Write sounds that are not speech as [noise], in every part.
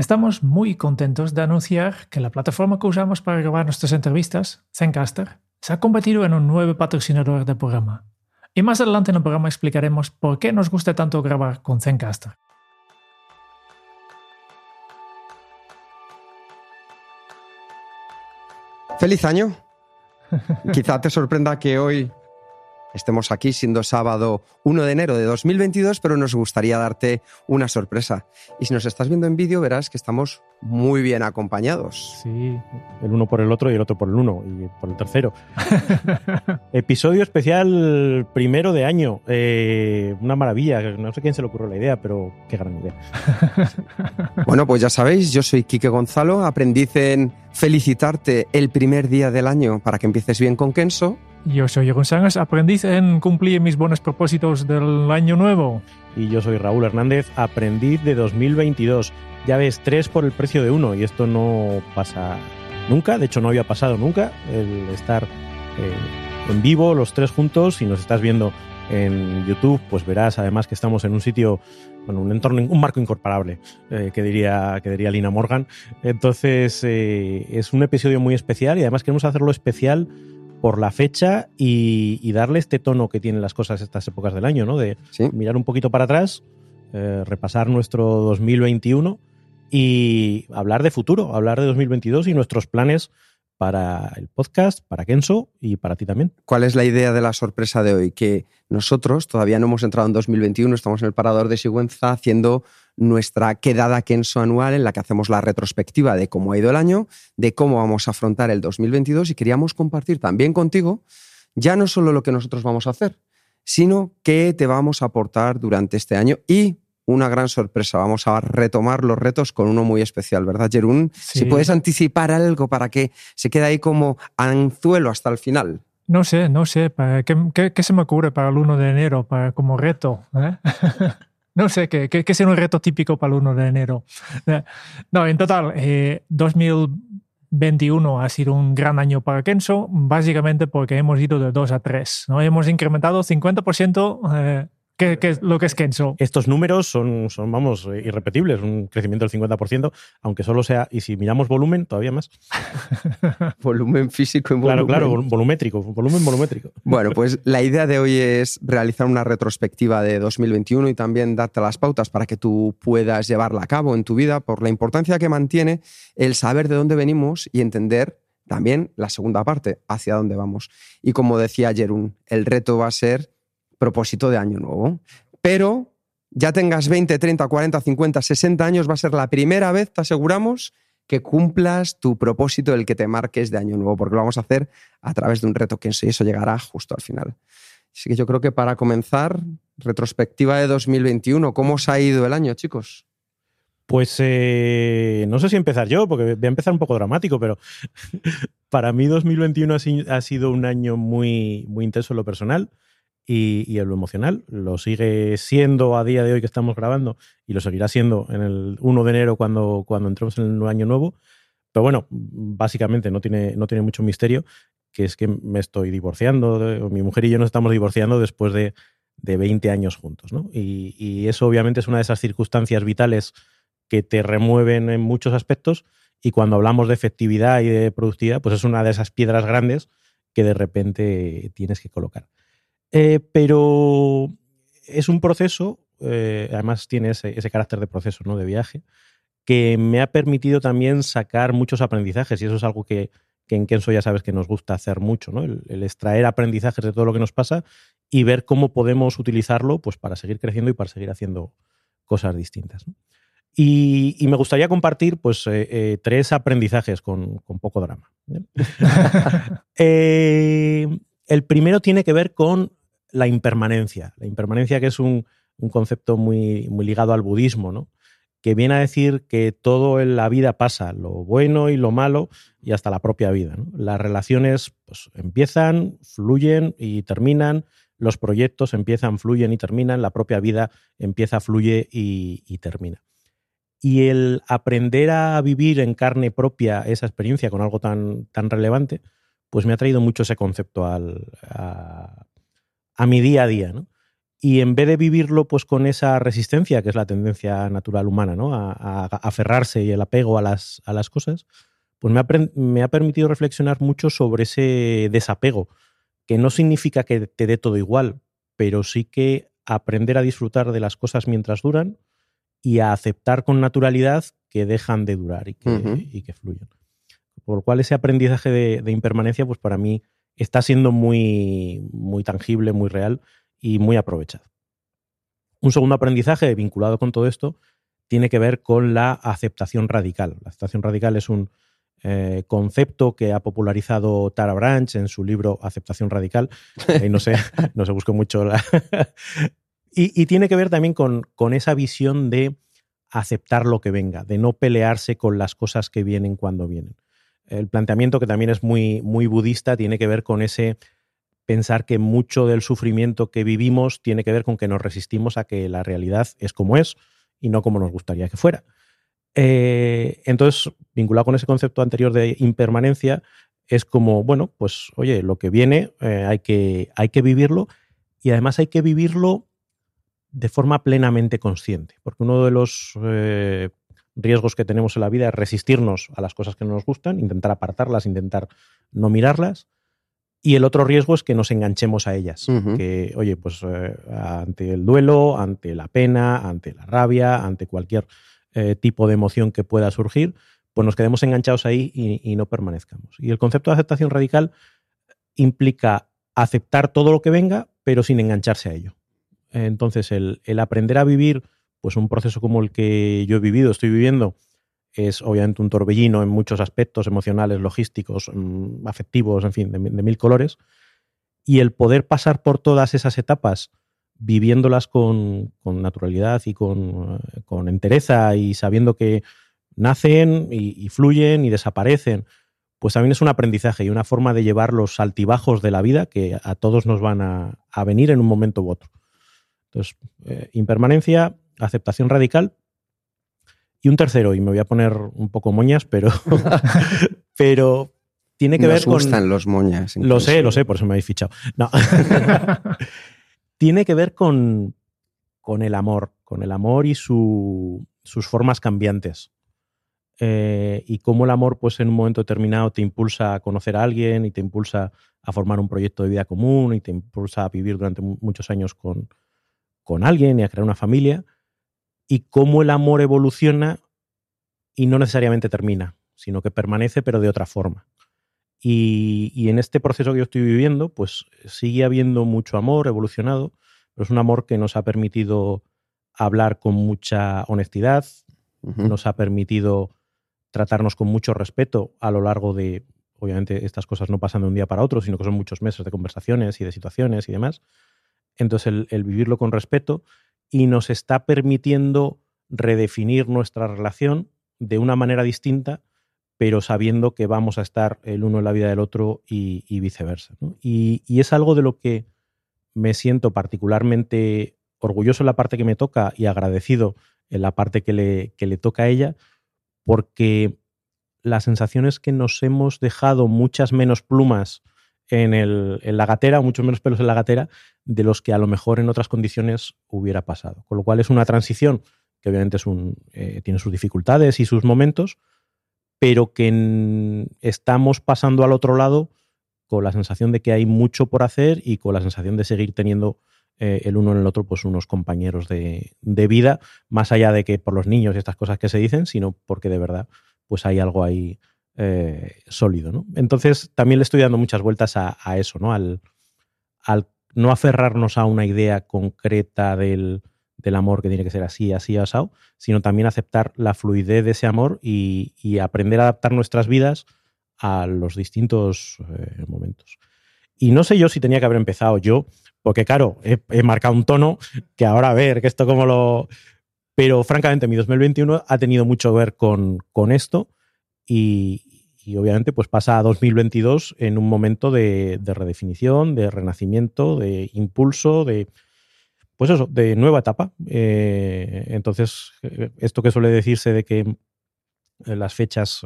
Estamos muy contentos de anunciar que la plataforma que usamos para grabar nuestras entrevistas, Zencaster, se ha convertido en un nuevo patrocinador del programa. Y más adelante en el programa explicaremos por qué nos gusta tanto grabar con Zencaster. ¡Feliz año! [laughs] Quizá te sorprenda que hoy estemos aquí siendo sábado 1 de enero de 2022, pero nos gustaría darte una sorpresa. Y si nos estás viendo en vídeo, verás que estamos muy bien acompañados. Sí, el uno por el otro y el otro por el uno y por el tercero. [laughs] Episodio especial primero de año. Eh, una maravilla. No sé quién se le ocurrió la idea, pero qué gran idea. [laughs] bueno, pues ya sabéis, yo soy Quique Gonzalo, aprendiz en felicitarte el primer día del año para que empieces bien con Kenso yo soy Sangas, aprendiz en cumplir mis buenos propósitos del año nuevo. Y yo soy Raúl Hernández, aprendiz de 2022. Ya ves, tres por el precio de uno y esto no pasa nunca, de hecho no había pasado nunca el estar eh, en vivo los tres juntos. Si nos estás viendo en YouTube, pues verás además que estamos en un sitio, bueno, un entorno, un marco incorporable, eh, que, diría, que diría Lina Morgan. Entonces, eh, es un episodio muy especial y además queremos hacerlo especial por la fecha y, darle este tono que tienen las cosas estas épocas del año, ¿no? De mirar un poquito para atrás, eh, repasar nuestro 2021 y hablar de futuro, hablar de 2022 y nuestros planes para el podcast, para Kenso y para ti también. ¿Cuál es la idea de la sorpresa de hoy? Que nosotros todavía no hemos entrado en 2021, estamos en el parador de Sigüenza haciendo nuestra quedada Kenso anual en la que hacemos la retrospectiva de cómo ha ido el año, de cómo vamos a afrontar el 2022 y queríamos compartir también contigo ya no solo lo que nosotros vamos a hacer, sino qué te vamos a aportar durante este año y una gran sorpresa. Vamos a retomar los retos con uno muy especial, ¿verdad, Jerún? Si puedes anticipar algo para que se quede ahí como anzuelo hasta el final. No sé, no sé. ¿Qué, qué, se me ocurre para el 1 de enero para, como reto? ¿eh? [laughs] no sé, ¿qué, qué, qué un reto típico para el 1 de enero? No, en total, 2021 eh, ha sido un gran año para Kenzo, básicamente porque hemos ido de 2 a 3. ¿no? Hemos incrementado 50% ¿Qué, es lo que es Kenzo? Estos números son, son, vamos, irrepetibles, un crecimiento del 50%, aunque solo sea, y si miramos volumen, todavía más. [laughs] volumen físico y volumen. Claro, claro, volumétrico, volumen volumétrico. Bueno, pues la idea de hoy es realizar una retrospectiva de 2021 y también darte las pautas para que tú puedas llevarla a cabo en tu vida por la importancia que mantiene el saber de dónde venimos y entender también la segunda parte, hacia dónde vamos. Y como decía Jerún, el reto va a ser propósito de año nuevo. Pero ya tengas 20, 30, 40, 50, 60 años, va a ser la primera vez, te aseguramos, que cumplas tu propósito, el que te marques de año nuevo, porque lo vamos a hacer a través de un reto que eso llegará justo al final. Así que yo creo que para comenzar, retrospectiva de 2021, ¿cómo os ha ido el año, chicos? Pues eh, no sé si empezar yo, porque voy a empezar un poco dramático, pero [laughs] para mí 2021 ha sido un año muy, muy intenso en lo personal y, en lo emocional. Lo sigue siendo a día de hoy que estamos grabando y lo seguirá siendo en el 1 de enero cuando, cuando entremos en el año nuevo. Pero bueno, básicamente no tiene, no tiene mucho misterio, que es que me estoy divorciando, mi mujer y yo nos estamos divorciando después de, de 20 años juntos. ¿no? Y, y, eso obviamente es una de esas circunstancias vitales que te remueven en muchos aspectos y cuando hablamos de efectividad y de productividad, pues es una de esas piedras grandes que de repente tienes que colocar. Eh, pero es un proceso, eh, además tiene ese, carácter de proceso, ¿no? De viaje, que me ha permitido también sacar muchos aprendizajes y eso es algo que, en Kenso ya sabes que nos gusta hacer mucho, ¿no? El, extraer aprendizajes de todo lo que nos pasa y ver cómo podemos utilizarlo pues, para seguir creciendo y para seguir haciendo cosas distintas. Y, me gustaría compartir pues, eh, tres aprendizajes con, con poco drama. [laughs] el primero tiene que ver con la impermanencia. La impermanencia que es un, concepto muy, muy ligado al budismo, ¿no? que viene a decir que todo en la vida pasa, lo bueno y lo malo y hasta la propia vida. Las relaciones pues, empiezan, fluyen y terminan, los proyectos empiezan, fluyen y terminan, la propia vida empieza, fluye y, termina. Y el aprender a vivir en carne propia esa experiencia con algo tan, tan relevante, pues me ha traído mucho ese concepto al, a mi día a día. ¿no? y en vez de vivirlo pues con esa resistencia, que es la tendencia natural humana, ¿no? A, aferrarse y el apego a las, a las cosas, pues me ha, me ha, permitido reflexionar mucho sobre ese desapego, que no significa que te dé todo igual, pero sí que aprender a disfrutar de las cosas mientras duran y a aceptar con naturalidad que dejan de durar y que, y que fluyen. Por lo cual ese aprendizaje de, de, impermanencia, pues para mí está siendo muy, muy tangible, muy real y muy aprovechado. Un segundo aprendizaje vinculado con todo esto tiene que ver con la aceptación radical. La aceptación radical es un eh, concepto que ha popularizado Tara Branch en su libro Aceptación Radical. Ahí no sé, [laughs] no se buscó mucho la... [laughs] y, tiene que ver también con, con esa visión de aceptar lo que venga, de no pelearse con las cosas que vienen cuando vienen. El planteamiento que también es muy, muy budista tiene que ver con ese pensar que mucho del sufrimiento que vivimos tiene que ver con que nos resistimos a que la realidad es como es y no como nos gustaría que fuera. Eh, entonces, vinculado con ese concepto anterior de impermanencia, es como, bueno, pues oye, lo que viene eh, hay, que, hay que vivirlo y además hay que vivirlo de forma plenamente consciente, porque uno de los eh, riesgos que tenemos en la vida es resistirnos a las cosas que no nos gustan, intentar apartarlas, intentar no mirarlas, y el otro riesgo es que nos enganchemos a ellas. Que, oye, pues eh, ante el duelo, ante la pena, ante la rabia, ante cualquier eh, tipo de emoción que pueda surgir, pues nos quedemos enganchados ahí y, no permanezcamos. Y el concepto de aceptación radical implica aceptar todo lo que venga, pero sin engancharse a ello. Entonces, el, el aprender a vivir pues un proceso como el que yo he vivido, estoy viviendo, es obviamente un torbellino en muchos aspectos emocionales, logísticos, mm, afectivos, en fin, de, mil colores. Y el poder pasar por todas esas etapas viviéndolas con, naturalidad y con, con, entereza y sabiendo que nacen y, fluyen y desaparecen, pues también es un aprendizaje y una forma de llevar los altibajos de la vida que a todos nos van a, venir en un momento u otro. Entonces, eh, impermanencia, aceptación radical, y un tercero, y me voy a poner un poco moñas, pero, [laughs] pero tiene que ver con. gustan los moñas. Lo sé, lo sé, por eso me habéis fichado. No. [laughs] tiene que ver con, con el amor, con el amor y su, sus formas cambiantes. Eh, y cómo el amor, pues en un momento determinado, te impulsa a conocer a alguien y te impulsa a formar un proyecto de vida común y te impulsa a vivir durante muchos años con, con alguien y a crear una familia y cómo el amor evoluciona y no necesariamente termina, sino que permanece pero de otra forma. Y, en este proceso que yo estoy viviendo, pues sigue habiendo mucho amor evolucionado, pero es un amor que nos ha permitido hablar con mucha honestidad, nos ha permitido tratarnos con mucho respeto a lo largo de, obviamente estas cosas no pasan de un día para otro, sino que son muchos meses de conversaciones y de situaciones y demás. Entonces el vivirlo con respeto y nos está permitiendo redefinir nuestra relación de una manera distinta, pero sabiendo que vamos a estar el uno en la vida del otro y, viceversa. Y, es algo de lo que me siento particularmente orgulloso en la parte que me toca y agradecido en la parte que le, que le toca a ella, porque la sensación es que nos hemos dejado muchas menos plumas en, el, en la gatera, mucho menos pelos en la gatera, de los que a lo mejor en otras condiciones hubiera pasado. Con lo cual es una transición que obviamente es un, eh, tiene sus dificultades y sus momentos, pero que estamos pasando al otro lado con la sensación de que hay mucho por hacer y con la sensación de seguir teniendo eh, el uno en el otro pues unos compañeros de, de, vida, más allá de que por los niños y estas cosas que se dicen, sino porque de verdad pues hay algo ahí eh, sólido. ¿no? Entonces, también le estoy dando muchas vueltas a, eso, ¿no? Al, al, no aferrarnos a una idea concreta del, del, amor que tiene que ser así, así, asado, sino también aceptar la fluidez de ese amor y, aprender a adaptar nuestras vidas a los distintos eh, momentos. Y no sé yo si tenía que haber empezado yo, porque claro, he, he, marcado un tono que ahora a ver, que esto como lo... Pero francamente mi 2021 ha tenido mucho que ver con, con esto y, y obviamente pues pasa a 2022 en un momento de, redefinición, de renacimiento, de impulso, de pues eso, de nueva etapa. Eh, entonces, eh, esto que suele decirse de que eh, las fechas,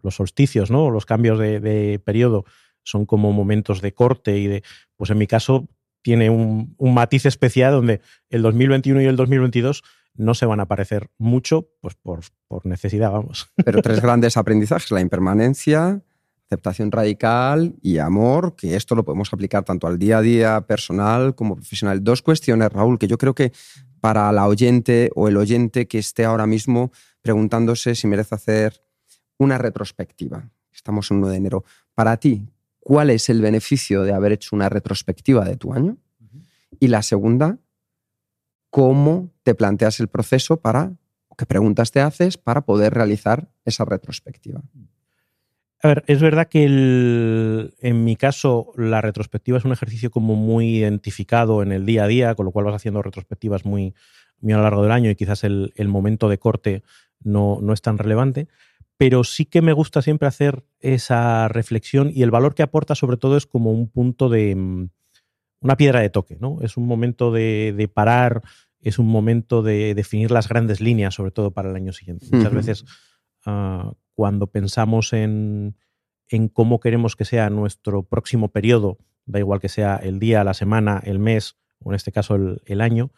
los solsticios, ¿no? los cambios de, periodo son como momentos de corte y de, pues en mi caso tiene un, matiz especial donde el 2021 y el 2022 no se van a parecer mucho, pues por, por necesidad, vamos. [laughs] Pero tres grandes aprendizajes, la impermanencia, aceptación radical y amor, que esto lo podemos aplicar tanto al día a día personal como profesional. Dos cuestiones, Raúl, que yo creo que para la oyente o el oyente que esté ahora mismo preguntándose si merece hacer una retrospectiva. Estamos en 1 de enero. Para ti, ¿cuál es el beneficio de haber hecho una retrospectiva de tu año? Y la segunda, ¿cómo te planteas el proceso para, qué preguntas te haces para poder realizar esa retrospectiva? A ver, es verdad que en mi caso la retrospectiva es un ejercicio como muy identificado en el día a día, con lo cual vas haciendo retrospectivas muy, muy a lo largo del año y quizás el, momento de corte no, no, es tan relevante, pero sí que me gusta siempre hacer esa reflexión y el valor que aporta sobre todo es como un punto de mm, una piedra de toque, ¿no? Es un momento de, parar, es un momento de definir las grandes líneas, sobre todo para el año siguiente. Muchas veces ah, cuando pensamos en, en cómo queremos que sea nuestro próximo periodo, da igual que sea el día, la semana, el mes o en este caso el, año,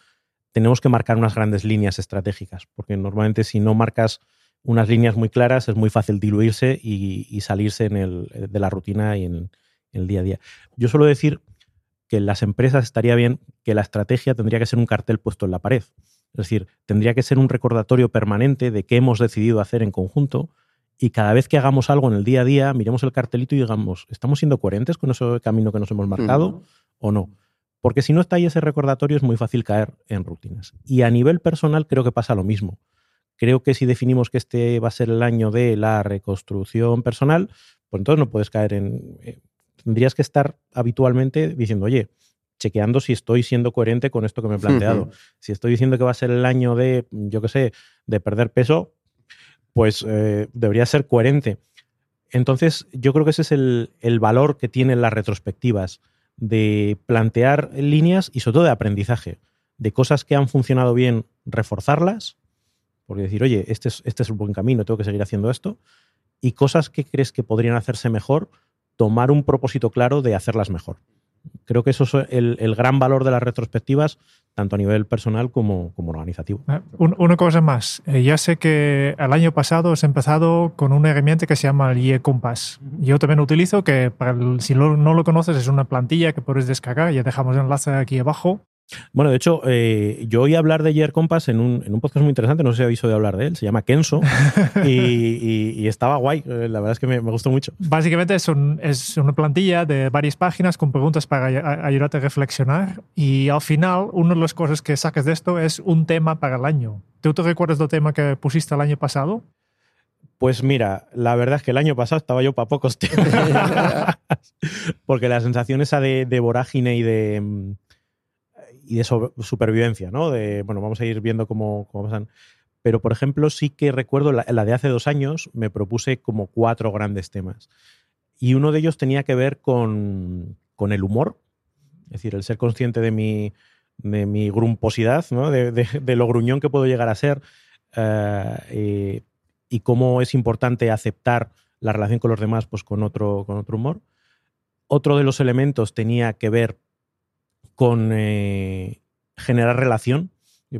tenemos que marcar unas grandes líneas estratégicas, porque normalmente si no marcas unas líneas muy claras es muy fácil diluirse y, salirse en el, de la rutina y en, el día a día. Yo suelo decir que en las empresas estaría bien que la estrategia tendría que ser un cartel puesto en la pared. Es decir, tendría que ser un recordatorio permanente de qué hemos decidido hacer en conjunto, y cada vez que hagamos algo en el día a día, miremos el cartelito y digamos, ¿estamos siendo coherentes con ese camino que nos hemos marcado o no? Porque si no está ahí ese recordatorio es muy fácil caer en rutinas. Y a nivel personal creo que pasa lo mismo. Creo que si definimos que este va a ser el año de la reconstrucción personal, pues entonces no puedes caer en... Tendrías que estar habitualmente diciendo, oye, chequeando si estoy siendo coherente con esto que me he planteado. Si estoy diciendo que va a ser el año de, yo qué sé, de perder peso, pues eh, debería ser coherente. Entonces, yo creo que ese es el, valor que tienen las retrospectivas, de plantear líneas y sobre todo de aprendizaje, de cosas que han funcionado bien, reforzarlas, porque decir, oye, este es, este es un buen camino, tengo que seguir haciendo esto, y cosas que crees que podrían hacerse mejor, tomar un propósito claro de hacerlas mejor. Creo que eso es el, gran valor de las retrospectivas, tanto a nivel personal como, como organizativo. Ah, una cosa más. Eh, ya sé que el año pasado has empezado con una herramienta que se llama el IE Compass. Yo también lo utilizo, que para si no lo conoces es una plantilla que puedes descargar. Ya dejamos el enlace aquí abajo. Bueno, de hecho, eh, yo oí hablar de Year Compass en un, en un, podcast muy interesante, no sé si habéis oído hablar de él, se llama Kenso, [laughs] y, estaba guay, eh, la verdad es que me, gustó mucho. Básicamente es, es, una plantilla de varias páginas con preguntas para ayudarte a reflexionar, y al final, una de las cosas que saques de esto es un tema para el año. ¿Tú te recuerdas del tema que pusiste el año pasado? Pues mira, la verdad es que el año pasado estaba yo para pocos temas, [laughs] [laughs] porque la sensación esa de, de vorágine y de mm, y de supervivencia, ¿no? De, bueno, vamos a ir viendo cómo, cómo pasan. Pero, por ejemplo, sí que recuerdo la, de hace dos años, me propuse como cuatro grandes temas. Y uno de ellos tenía que ver con, con el humor, es decir, el ser consciente de mi, de mi grumposidad, ¿no? de, de, lo gruñón que puedo llegar a ser eh, y cómo es importante aceptar la relación con los demás pues, con, otro, con otro humor. Otro de los elementos tenía que ver con eh, generar relación.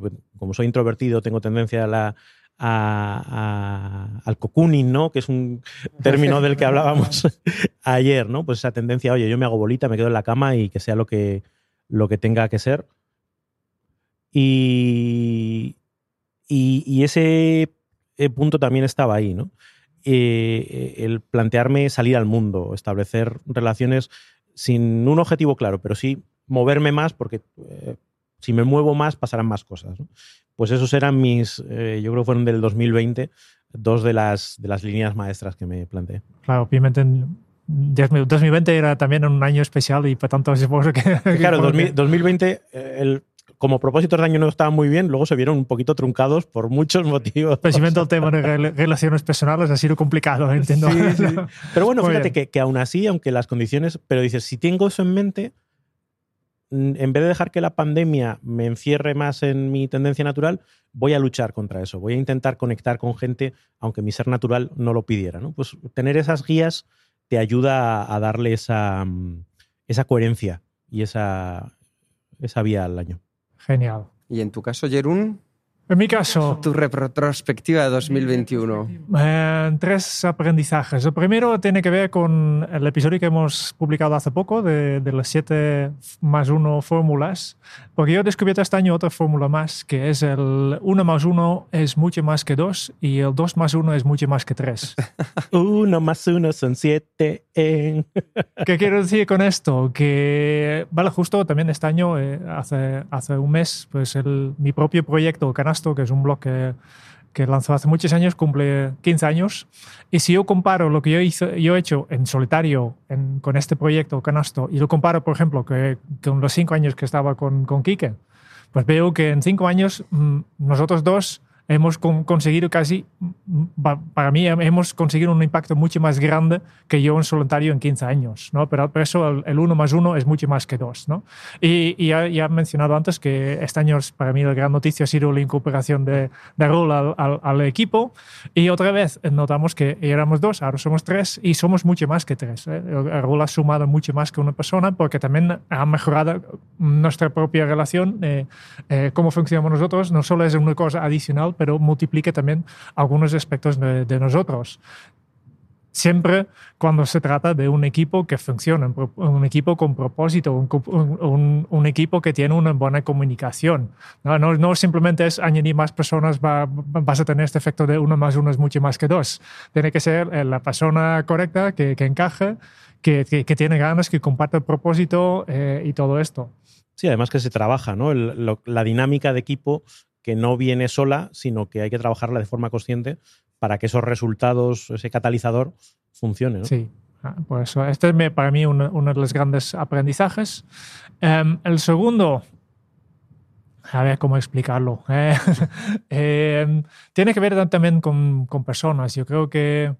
Pues, como soy introvertido, tengo tendencia a al cocooning, ¿no? Que es un término del que hablábamos [laughs] ayer, ¿no? Pues esa tendencia, oye, yo me hago bolita, me quedo en la cama y que sea lo que, lo que tenga que ser. Y, y, ese eh, punto también estaba ahí, ¿no? Eh, el plantearme salir al mundo, establecer relaciones sin un objetivo claro, pero sí moverme más porque eh, si me muevo más pasarán más cosas. Pues esos eran mis, eh, yo creo que fueron del 2020, dos de las, de las líneas maestras que me planteé. Claro, obviamente 2020 era también un año especial y por tanto supongo que... Claro, 2020 eh, el, como propósitos de año no estaban muy bien, luego se vieron un poquito truncados por muchos motivos. Precisamente el tema de relaciones personales ha sido complicado, entiendo. [laughs] Pero bueno, fíjate que, que aún así, aunque las condiciones, pero dices, si tengo eso en mente, en vez de dejar que la pandemia me encierre más en mi tendencia natural, voy a luchar contra eso. Voy a intentar conectar con gente, aunque mi ser natural no lo pidiera. ¿no? Pues tener esas guías te ayuda a, darle esa, mm, esa coherencia y esa, esa vía al año. Genial. ¿Y en tu caso, Jerún? En mi caso, Tu retrospectiva de 2021. eh, tres aprendizajes. El primero tiene que ver con el episodio que hemos publicado hace poco de, de las siete más uno fórmulas, porque yo he descubierto este año otra fórmula más, que es el 1 más 1 es mucho más que 2 y el 2 más 1 es mucho más que 3. [laughs] Uno más uno son siete. En... [laughs] ¿Qué quiero decir con esto? Que, vale, justo también este año, eh, hace, hace un mes, pues el, mi propio proyecto, Que es un blog que, lanzó hace muchos años, cumple 15 años. Y si yo comparo lo que yo, hice, yo he hecho en solitario con este proyecto, Canasto, y lo comparo, por ejemplo, que, con los 5 años que estaba con, con Quique, pues veo que en 5 años mm, nosotros dos hemos con- conseguido casi, pa- para mí, hemos conseguido un impacto mucho más grande que yo en solitario en 15 años, ¿no? Pero por eso el, el 1 más 1 es mucho más que 2, ¿no? Y, y ya, ya he mencionado antes que este año para mí la gran noticia ha sido la incorporación de, de Raúl al, al- al equipo y otra vez notamos que éramos dos, ahora somos tres y somos mucho más que tres. ¿eh? Raúl ha sumado mucho más que una persona porque también ha mejorado nuestra propia relación, eh, eh, cómo funcionamos nosotros, no solo es una cosa adicional, pero multiplica también algunos aspectos de, de nosotros. Siempre cuando se trata de un equipo que funciona, un equipo con propósito, un, un- un- equipo que tiene una buena comunicación. No, no, no simplemente es añadir más personas, va- vas a tener este efecto de uno más uno es mucho más que dos. Tiene que ser eh, la persona correcta, que, que encaje, que, que- que tiene ganas, que comparte el propósito eh, y todo esto. Sí, además que se trabaja, ¿no? El- lo- la dinámica de equipo que no viene sola, sino que hay que trabajarla de forma consciente para que esos resultados, ese catalizador, funcione. ¿no? Sí. Ah, Por eso, este es para mí uno, uno de los grandes aprendizajes. Em, el segundo, a ver cómo explicarlo. Eh, [laughs] em, tiene que ver también con, con personas. Yo creo que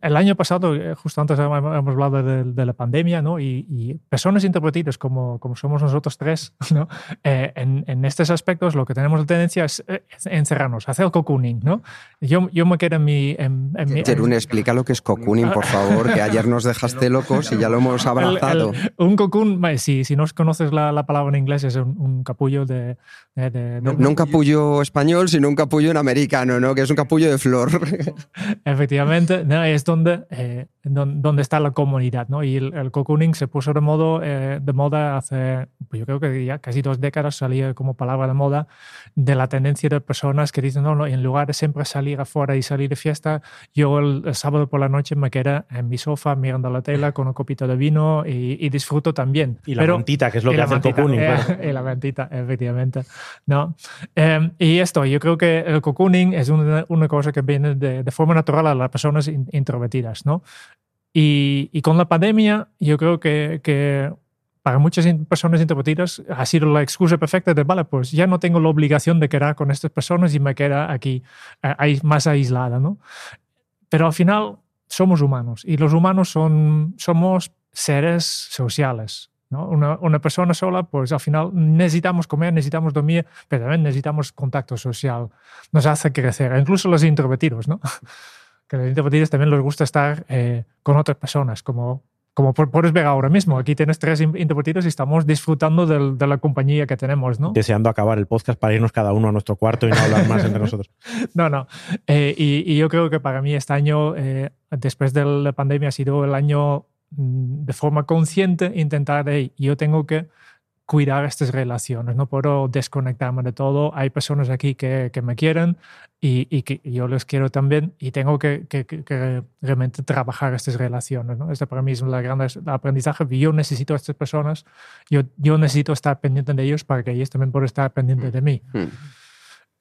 el año pasado, eh, justo antes hemos hablado de, de la pandemia, ¿no? Y, y personas introvertidas como, como somos nosotros tres, [laughs] ¿no? Eh, en, en estos aspectos lo que tenemos la tendencia es eh, encerrarnos, hacer cocooning, ¿no? Yo, yo me quedo en mi... En, en mi- Jerún, explica lo que es cocooning, por favor, que ayer nos dejaste locos y ya lo hemos abrazado. El- el- un cocoon, si, si no conoces la, la palabra en inglés, es un, un capullo de... de- de- No, no un capullo español, sino un capullo en americano, ¿no? Que es un capullo de flor. [laughs] Efectivamente, ¿no? es donde, eh, don- donde está la comunidad. ¿no? Y el, el cocooning se puso de, modo, eh, de moda hace, pues yo creo que ya casi dos décadas salía como palabra de moda de la tendencia de personas que dicen, no, no, en lugar de siempre salir afuera y salir de fiesta, yo el, el sábado por la noche me quedo en mi sofá mirando la tela con un copito de vino y, y disfruto también. Y la Pero- mantita, que es lo que hace el cocooning. eh, claro. y la mantita, efectivamente. ¿no? Eh, y esto, yo creo que el cocooning es una, una cosa que viene de, de forma natural a las personas in- introvertidas. ¿no? Y, y con la pandemia, yo creo que, que para muchas personas introvertidas ha sido la excusa perfecta de, vale, pues ya no tengo la obligación de quedar con estas personas y me queda aquí eh, más aislada. ¿no? Pero al final somos humanos y los humanos son, somos seres sociales. ¿no? Una, una persona sola, pues al final necesitamos comer, necesitamos dormir, pero también necesitamos contacto social. Nos hace crecer, incluso los introvertidos, ¿no? [laughs] que a los introvertidos también les gusta estar eh, con otras personas, como, como pu- puedes ver ahora mismo. Aquí tienes tres in- introvertidos y estamos disfrutando del- de la compañía que tenemos, ¿no? Deseando acabar el podcast para irnos cada uno a nuestro cuarto y no hablar más entre [laughs] nosotros. No, no. Eh, y, y yo creo que para mí este año, eh, después de la pandemia, ha sido el año mm, de forma consciente intentar, hey, yo tengo que cuidar estas relaciones, no puedo desconectarme de todo. Hay personas aquí que, que me quieren y, y que yo les quiero también y tengo que, que- que- realmente trabajar estas relaciones. ¿no? Este para mí es un gran aprendizaje. Yo necesito a estas personas, yo, yo necesito estar pendiente de ellos para que ellos también puedan estar pendientes de mí. Hmm.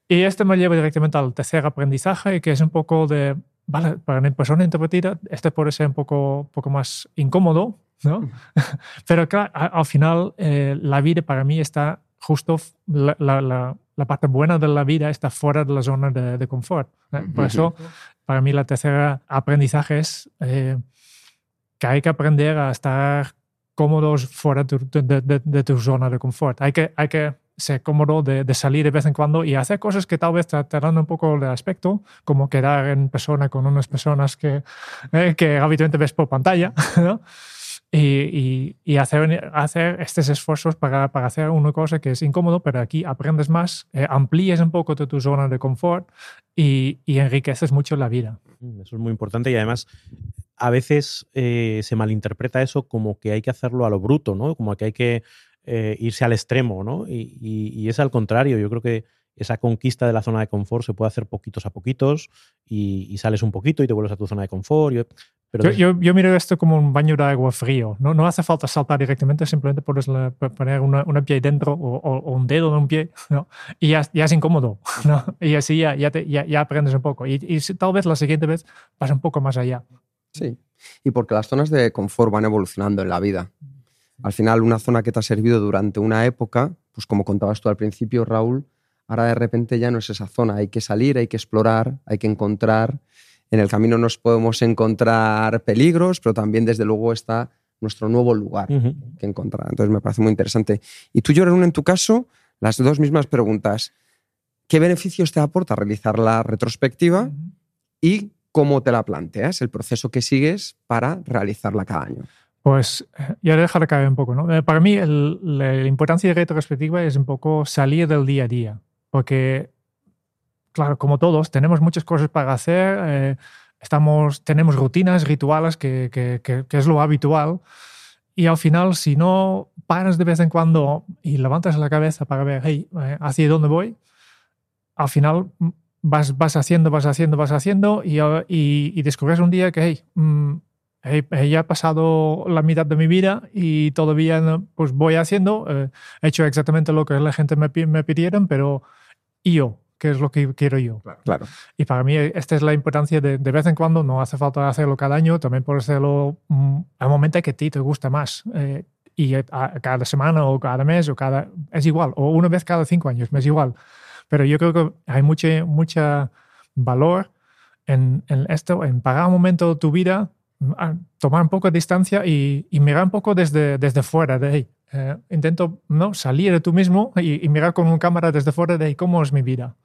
Y este me lleva directamente al tercer aprendizaje, que es un poco de, vale, para una persona introvertida, este puede ser un poco, poco más incómodo, ¿no? [laughs] Pero claro, al final eh, la vida para mí está justo, la, la- la- la parte buena de la vida está fuera de la zona de, de confort. ¿eh? Por eso, para mí la tercera aprendizaje es eh, que hay que aprender a estar cómodos fuera de, de- de- de tu zona de confort. Hay que, hay que ser cómodo de, de salir de vez en cuando y hacer cosas que tal vez te, te dan un poco de aspecto, como quedar en persona con unas personas que, eh, que habitualmente ves por pantalla, [laughs] ¿no? Y, y, hacer, hacer estos esfuerzos para, para, hacer una cosa que es incómodo, pero aquí aprendes más, eh, amplíes un poco de tu zona de confort y, y, enriqueces mucho la vida. Mm, eso es muy importante y además a veces eh, se malinterpreta eso como que hay que hacerlo a lo bruto, ¿no? Como que hay que eh, irse al extremo, ¿no? Y, y, es al contrario, yo creo que esa conquista de la zona de confort se puede hacer poquitos a poquitos y, sales un poquito y te vuelves a tu zona de confort. Yo, pero yo, yo, miro esto como un baño de agua frío. No, no hace falta saltar directamente, simplemente puedes poner una, una pie dentro o, un dedo de un pie ¿no? y ya, ya, es incómodo. [laughs] ¿no? Y así ya, ya, ya, aprendes un poco. Y, y, tal vez la siguiente vez vas un poco más allá. Sí, y porque las zonas de confort van evolucionando en la vida. Al final, una zona que te ha servido durante una época, pues como contabas tú al principio, Raúl, ahora de repente ya no es esa zona. Hay que salir, hay que explorar, hay que encontrar en el camino nos podemos encontrar peligros, pero también desde luego está nuestro nuevo lugar que encontrar. Entonces me parece muy interesante. Y tú, Jordan, en tu caso, las dos mismas preguntas. ¿Qué beneficios te aporta realizar la retrospectiva y cómo te la planteas, el proceso que sigues para realizarla cada año? Pues eh, ya dejar caer un poco. ¿no? Eh, para mí la importancia de retrospectiva es un poco salir del día a día, porque claro, como todos, tenemos muchas cosas para hacer, eh, estamos, tenemos rutinas, rituales, que, que, que, es lo habitual. Y al final, si no paras de vez en cuando y levantas la cabeza para ver, hey, eh, ¿hacia dónde voy? Al final vas, vas haciendo, vas haciendo, vas haciendo y, y, descubres un día que, hey, mm, he, ya pasado la mitad de mi vida y todavía pues voy haciendo, eh, he hecho exactamente lo que la gente me, me pidieron, pero yo, qué es lo que quiero yo. Claro. Y para mí esta es la importancia de, de vez en cuando, no hace falta hacerlo cada año, también por hacerlo mm, al momento que a ti te gusta más. Eh, y cada semana o cada mes o cada... Es igual, o una vez cada cinco años, me es igual. Pero yo creo que hay mucho mucha valor en, en, esto, en pagar un momento de tu vida, mm, tomar un poco de distancia y, y mirar un poco desde, desde fuera de ahí. Eh, intento ¿no? salir de tú mismo y, y, mirar con una cámara desde fuera de cómo es mi vida.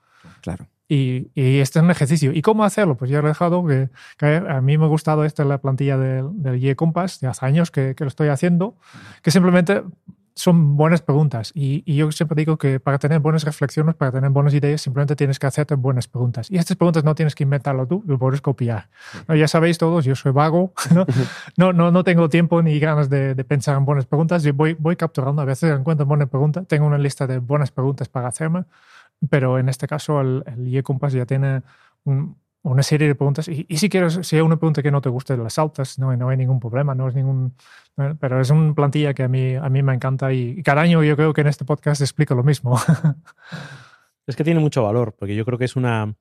Claro. Y, este es un ejercicio. ¿Y cómo hacerlo? Pues ya he dejado que, a mí me ha gustado esta la plantilla del, del Y Compass de hace años que, que, lo estoy haciendo, que simplemente son buenas preguntas. Y, y, yo siempre digo que para tener buenas reflexiones, para tener buenas ideas, simplemente tienes que hacerte buenas preguntas. Y estas preguntas no tienes que inventarlo tú, lo puedes copiar. ¿No? Ya sabéis todos, yo soy vago, [laughs] ¿no? [laughs] No, no, no tengo tiempo ni ganas de, de, pensar en buenas preguntas. Yo voy, voy capturando, a veces encuentro buenas preguntas, tengo una lista de buenas preguntas para hacerme pero en este caso el, el Compass ya tiene una serie de preguntas y, si quieres, si hay una pregunta que no te guste, las saltas, no, no hay ningún problema, no es ningún... Pero es una plantilla que a mí, a mí me encanta y, cada año yo creo que en este podcast explico lo mismo. [laughs] es que tiene mucho valor, porque yo creo que es una,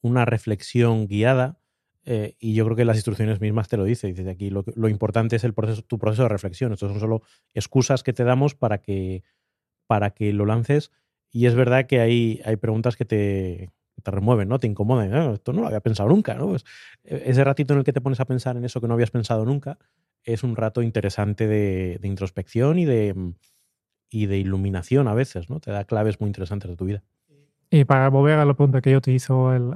una reflexión guiada eh, y yo creo que las instrucciones mismas te lo. Dice aquí lo, lo, importante es el proceso, tu proceso de reflexión. Estos son solo excusas que te damos para que, para que lo lances y es verdad que hay, hay preguntas que te, te remueven, ¿no? Te incomodan. Ah, esto no lo había pensado nunca, ¿no? Pues, e, ese ratito en el que te pones a pensar en eso que no habías pensado nunca es un rato interesante de, de introspección y de, y de iluminación a veces, ¿no? Te da claves muy interesantes de tu vida. Y para volver a la pregunta que yo te hizo el,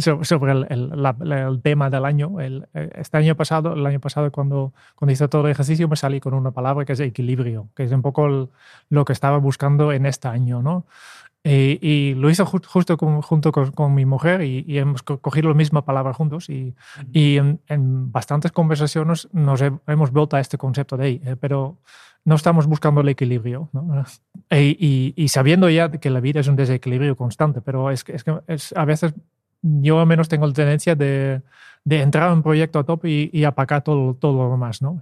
[laughs] sobre el, el, tema del año, eh, este año pasado, el año pasado cuando, cuando hice todo el ejercicio me salí con una palabra que es equilibrio, que es un poco lo que estaba buscando en este año, ¿no? Y, lo hice justo junto con, mi mujer y, hemos cogido la misma palabra juntos y, y en, bastantes conversaciones nos hemos vuelto a este concepto de ahí, eh, pero no estamos buscando el equilibrio. ¿no? [laughs] Y, y, sabiendo ya que la vida es un desequilibrio constante, pero es que, es que es, a veces yo al menos tengo la tendencia de, de entrar en un proyecto a tope y, y apagar todo, todo lo demás. ¿no?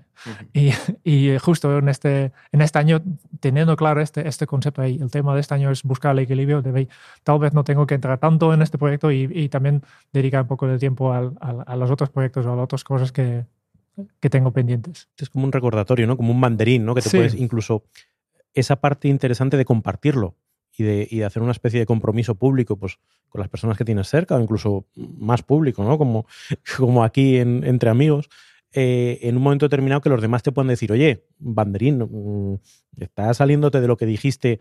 y, y, justo en este, en este año, teniendo claro este, este concepto ahí, el tema de este año es buscar el equilibrio. De, tal vez no tengo que entrar tanto en este proyecto y, y también dedicar un poco de tiempo a, a, a los otros proyectos o a las otras cosas que, que tengo pendientes. Es como un recordatorio, ¿no? Como un mandarín, ¿no? Que te puedes incluso esa parte interesante de compartirlo y de, y de, hacer una especie de compromiso público pues, con las personas que tienes cerca o incluso más público, ¿no? Como, [laughs] como aquí en, entre amigos. Eh, en un momento determinado que los demás te puedan decir, oye, banderín, mm, estás saliéndote de lo que dijiste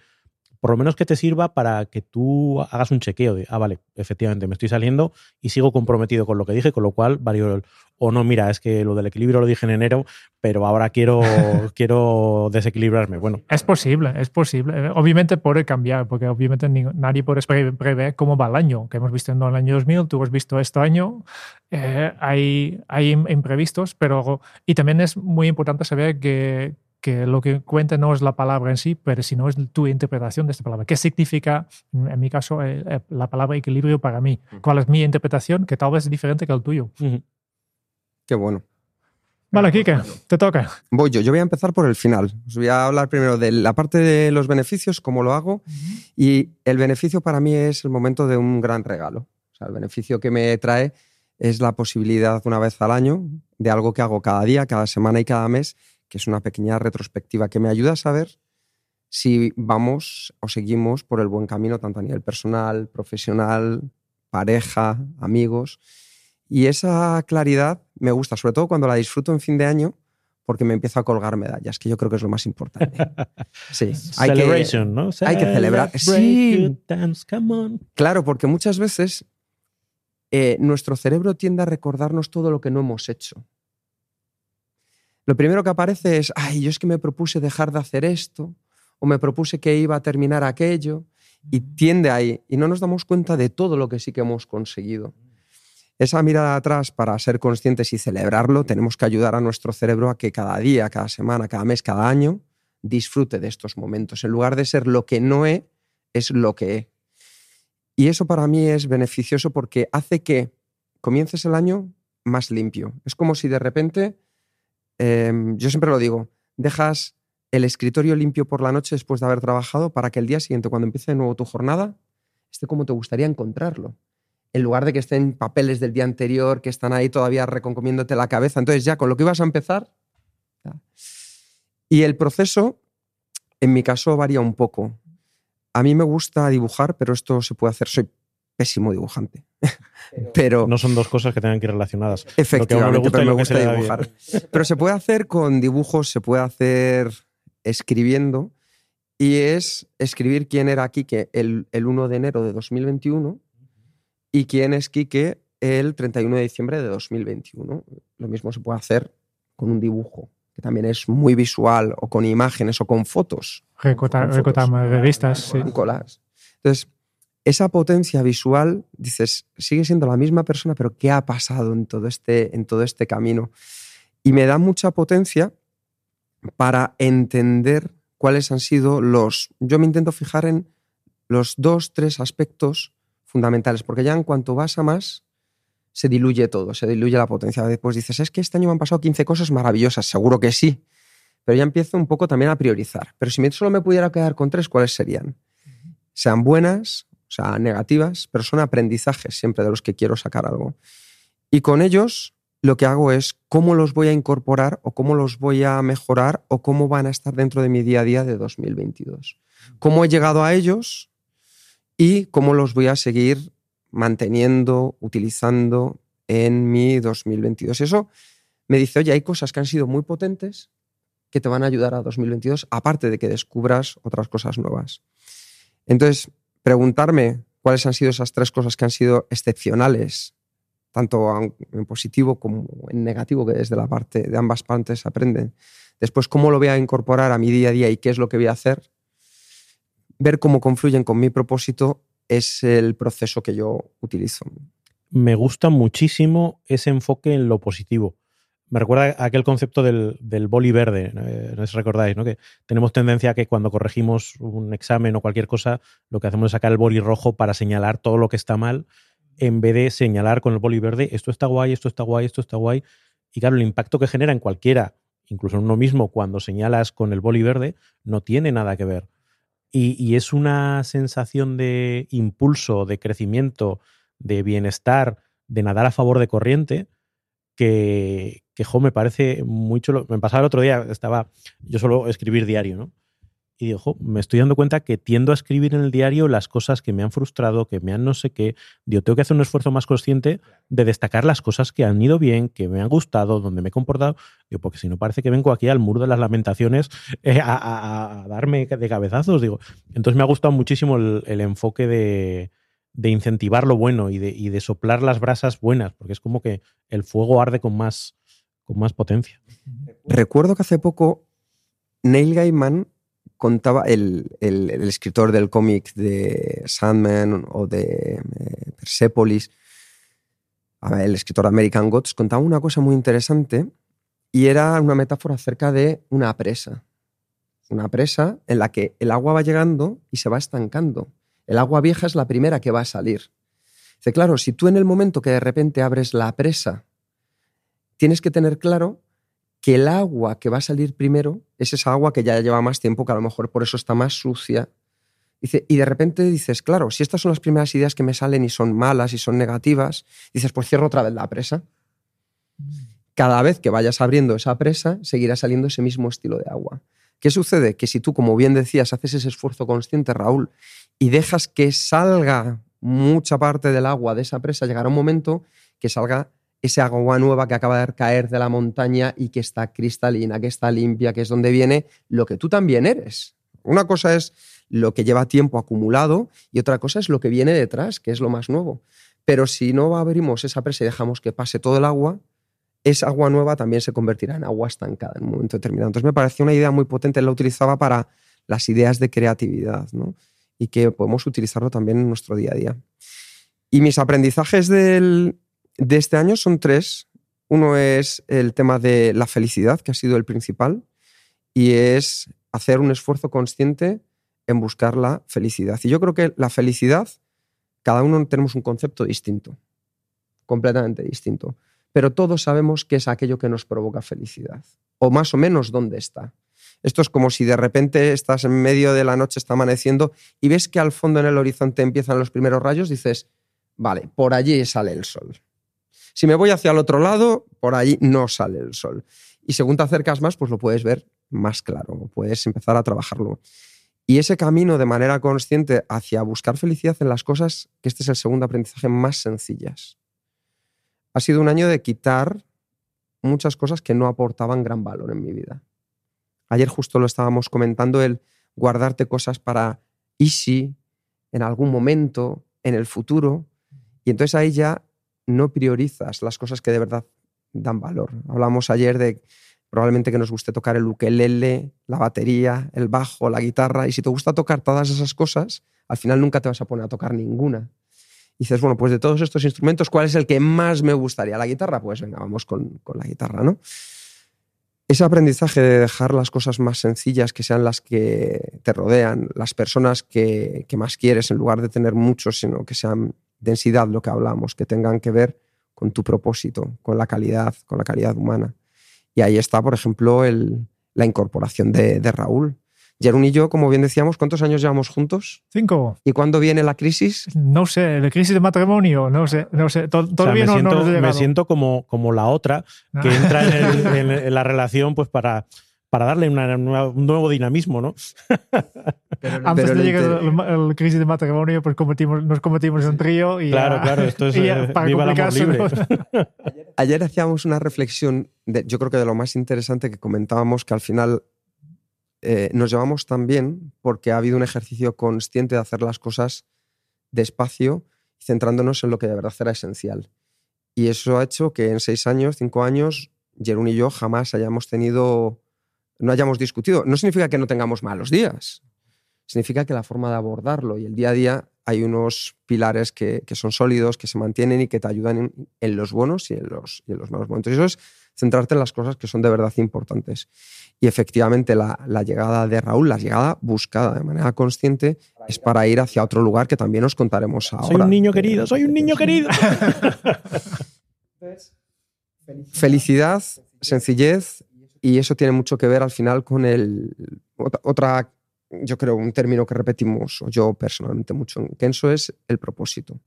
por lo menos que te sirva para que tú hagas un chequeo de, ah, vale, efectivamente, me estoy saliendo y sigo comprometido con lo que dije, con lo cual vario o no, mira, es que lo del equilibrio lo dije en enero, pero ahora quiero, [laughs] quiero desequilibrarme. Bueno. Es posible, es posible. Obviamente puede cambiar, porque obviamente nadie puede prever cómo va el año, que hemos visto en el año 2000, tú has visto este año, eh, hay, hay imprevistos, pero y también es muy importante saber que, que lo que cuenta no es la palabra en sí, pero sino es tu interpretación de esta palabra. ¿Qué significa, en mi caso, eh, eh, la palabra equilibrio para mí? ¿Cuál es mi interpretación? Que tal vez es diferente que el tuyo. Qué bueno. Vale, Kike, te toca. Voy yo. Yo voy a empezar por el final. Os voy a hablar primero de la parte de los beneficios, cómo lo hago. Y el beneficio para mí es el momento de un gran regalo. O sea, el beneficio que me trae es la posibilidad una vez al año de algo que hago cada día, cada semana y cada mes, que es una pequeña retrospectiva que me ayuda a saber si vamos o seguimos por el buen camino, tanto a nivel personal, profesional, pareja, amigos. Y esa claridad me gusta, sobre todo cuando la disfruto en fin de año, porque me empiezo a colgar medallas, que yo creo que es lo más importante. [laughs] Sí, hay Celebration, que, ¿no? Hay que celebrar. Sí. Claro, porque muchas veces eh, nuestro cerebro tiende a recordarnos todo lo que no hemos hecho. Lo primero que aparece es, ay, yo es que me propuse dejar de hacer esto, o me propuse que iba a terminar aquello, y tiende ahí, y no nos damos cuenta de todo lo que sí que hemos conseguido esa mirada atrás para ser conscientes y celebrarlo, tenemos que ayudar a nuestro cerebro a que cada día, cada semana, cada mes, cada año disfrute de estos momentos. En lugar de ser lo que no he, es lo que he. Y eso para mí es beneficioso porque hace que comiences el año más limpio. Es como si de repente, em, yo siempre lo digo, dejas el escritorio limpio por la noche después de haber trabajado para que el día siguiente, cuando empiece de nuevo tu jornada, esté como te gustaría encontrarlo en lugar de que estén papeles del día anterior que están ahí todavía reconcomiéndote la cabeza. Entonces ya con lo que ibas a empezar. Y el proceso, en mi caso, varía un poco. A mí me gusta dibujar, pero esto se puede hacer. Soy pésimo dibujante. Pero, no son dos cosas que tengan que ir relacionadas. Efectivamente, pero me gusta dibujar. Pero se puede hacer con dibujos, se puede hacer escribiendo. Y es escribir quién era aquí que el, el 1 de enero de 2021 y quién es Quique el 31 de diciembre de 2021. Lo mismo se puede hacer con un dibujo, que también es muy visual, o con imágenes, o con fotos. Recotamos revistas, sí. Entonces, esa potencia visual, dices, sigue siendo la misma persona, pero ¿qué ha pasado en todo este, en todo este camino? Y me da mucha potencia para entender cuáles han sido los... Yo me intento fijar en los dos, tres aspectos fundamentales, porque ya en cuanto vas a más, se diluye todo, se diluye la potencia. Después dices, es que este año me han pasado 15 cosas maravillosas, seguro que sí, pero ya empiezo un poco también a priorizar. Pero si solo me pudiera quedar con tres, ¿cuáles serían? Sean buenas, sea, negativas, pero son aprendizajes siempre de los que quiero sacar algo. Y con ellos lo que hago es cómo los voy a incorporar o cómo los voy a mejorar o cómo van a estar dentro de mi día a día de 2022. ¿Cómo he llegado a ellos? y cómo los voy a seguir manteniendo, utilizando en mi 2022. Eso me dice, oye, hay cosas que han sido muy potentes que te van a ayudar a 2022, aparte de que descubras otras cosas nuevas. Entonces, preguntarme cuáles han sido esas tres cosas que han sido excepcionales, tanto en positivo como en negativo, que desde la parte de ambas partes aprenden. Después, cómo lo voy a incorporar a mi día a día y qué es lo que voy a hacer ver cómo confluyen con mi propósito es el proceso que yo utilizo. Me gusta muchísimo ese enfoque en lo positivo. Me recuerda aquel concepto del, boli verde, eh, no sé si recordáis, ¿no? que tenemos tendencia a que cuando corregimos un examen o cualquier cosa, lo que hacemos es sacar el boli rojo para señalar todo lo que está mal, en vez de señalar con el boli verde, esto está guay, esto está guay, esto está guay. Y claro, el impacto que genera en cualquiera, incluso en uno mismo, cuando señalas con el boli verde, no tiene nada que ver. Y, es una sensación de impulso, de crecimiento, de bienestar, de nadar a favor de corriente, que, que jo, me parece muy chulo. Me pasaba el otro día, estaba, yo suelo escribir diario, ¿no? y digo, me estoy dando cuenta que tiendo a escribir en el diario las cosas que me han frustrado, que me han no sé qué. Digo, tengo que hacer un esfuerzo más consciente de destacar las cosas que han ido bien, que me han gustado, donde me he comportado. Digo, porque si no parece que vengo aquí al muro de las lamentaciones [laughs] eh, a, darme de cabezazos. Digo, entonces me ha gustado muchísimo el, enfoque de, incentivar lo bueno y de, y de soplar las brasas buenas, porque es como que el fuego arde con más, con más potencia. Recuerdo que hace poco Neil Gaiman contaba el, escritor del cómic de Sandman o de eh, Persepolis, el escritor American Gods, contaba una cosa muy interesante y era una metáfora acerca de una presa. Una presa en la que el agua va llegando y se va estancando. El agua vieja es la primera que va a salir. Dice, claro, si tú en el momento que de repente abres la presa, tienes que tener claro que el agua que va a salir primero es esa agua que ya lleva más tiempo, que a lo mejor por eso está más sucia. Y de repente dices, claro, si estas son las primeras ideas que me salen y son malas y son negativas, dices, pues cierro otra vez la presa. Cada vez que vayas abriendo esa presa, seguirá saliendo ese mismo estilo de agua. ¿Qué sucede? Que si tú, como bien decías, haces ese esfuerzo consciente, Raúl, y dejas que salga mucha parte del agua de esa presa, llegará un momento que salga ese agua nueva que acaba de caer de la montaña y que está cristalina, que está limpia, que es donde viene lo que tú también eres. Una cosa es lo que lleva tiempo acumulado y otra cosa es lo que viene detrás, que es lo más nuevo. Pero si no abrimos esa presa y dejamos que pase todo el agua, esa agua nueva también se convertirá en agua estancada en un momento determinado. Entonces me pareció una idea muy potente, la utilizaba para las ideas de creatividad y que podemos utilizarlo también en nuestro día a día. Y mis aprendizajes del, de este año son tres. Uno es el tema de la felicidad, que ha sido el principal, y es hacer un esfuerzo consciente en buscar la felicidad. Y yo creo que la felicidad, cada uno tenemos un concepto distinto, completamente distinto, pero todos sabemos qué es aquello que nos provoca felicidad, o más o menos dónde está. Esto es como si de repente estás en medio de la noche, está amaneciendo, y ves que al fondo en el horizonte empiezan los primeros rayos, dices, vale, por allí sale el sol. Si me voy hacia el otro lado, por ahí no sale el sol. Y según te acercas más, pues lo puedes ver más claro, puedes empezar a trabajarlo. Y ese camino de manera consciente hacia buscar felicidad en las cosas, que este es el segundo aprendizaje más sencillas. Ha sido un año de quitar muchas cosas que no aportaban gran valor en mi vida. Ayer justo lo estábamos comentando, el guardarte cosas para y si, en algún momento, en el futuro. Y entonces ahí ya no priorizas las cosas que de verdad dan valor. Hablamos ayer de probablemente que nos guste tocar el ukelele, la batería, el bajo, la guitarra, y si te gusta tocar todas esas cosas, al final nunca te vas a poner a tocar ninguna. Y dices, bueno, pues de todos estos instrumentos, ¿cuál es el que más me gustaría? ¿La guitarra? Pues venga, vamos con, con la guitarra, ¿no? Ese aprendizaje de dejar las cosas más sencillas, que sean las que te rodean, las personas que, que más quieres, en lugar de tener muchos, sino que sean densidad, lo que hablamos, que tengan que ver con tu propósito, con la calidad, con la calidad humana. Y ahí está, por ejemplo, la incorporación de, Raúl. Jerún y yo, como bien decíamos, ¿cuántos años llevamos juntos? Cinco. ¿Y cuándo viene la crisis? No sé, la crisis de matrimonio, no sé, no sé. Todavía me, siento, no, me siento como, como la otra que entra en, [laughs] la relación pues para para darle un nuevo dinamismo, ¿no? [laughs] Antes de llegar al crisis de matrimonio, pues nos convertimos en un trío y Claro, claro, esto [laughs] es eh, para viva el amor libre. [laughs] Ayer hacíamos una reflexión, de, yo creo que de lo más interesante que comentábamos, que al final eh, nos llevamos tan bien porque ha habido un ejercicio consciente de hacer las cosas despacio centrándonos en lo que de verdad era esencial. Y eso ha hecho que en seis años, cinco años, Jerún y yo jamás hayamos tenido no hayamos discutido. No significa que no tengamos malos días. Significa que la forma de abordarlo y el día a día hay unos pilares que, son sólidos, que se mantienen y que te ayudan en, los buenos y en los, y en los malos momentos. Y eso es centrarte en las cosas que son de verdad importantes. Y efectivamente la, llegada de Raúl, la llegada buscada de manera consciente, es para ir hacia otro lugar que también os contaremos ahora. Soy un niño querido, soy un niño [laughs] querido. Felicidad, sencillez y eso tiene mucho que ver al final con el. Otra, yo creo, un término que repetimos, yo personalmente mucho en Kenso, es el propósito.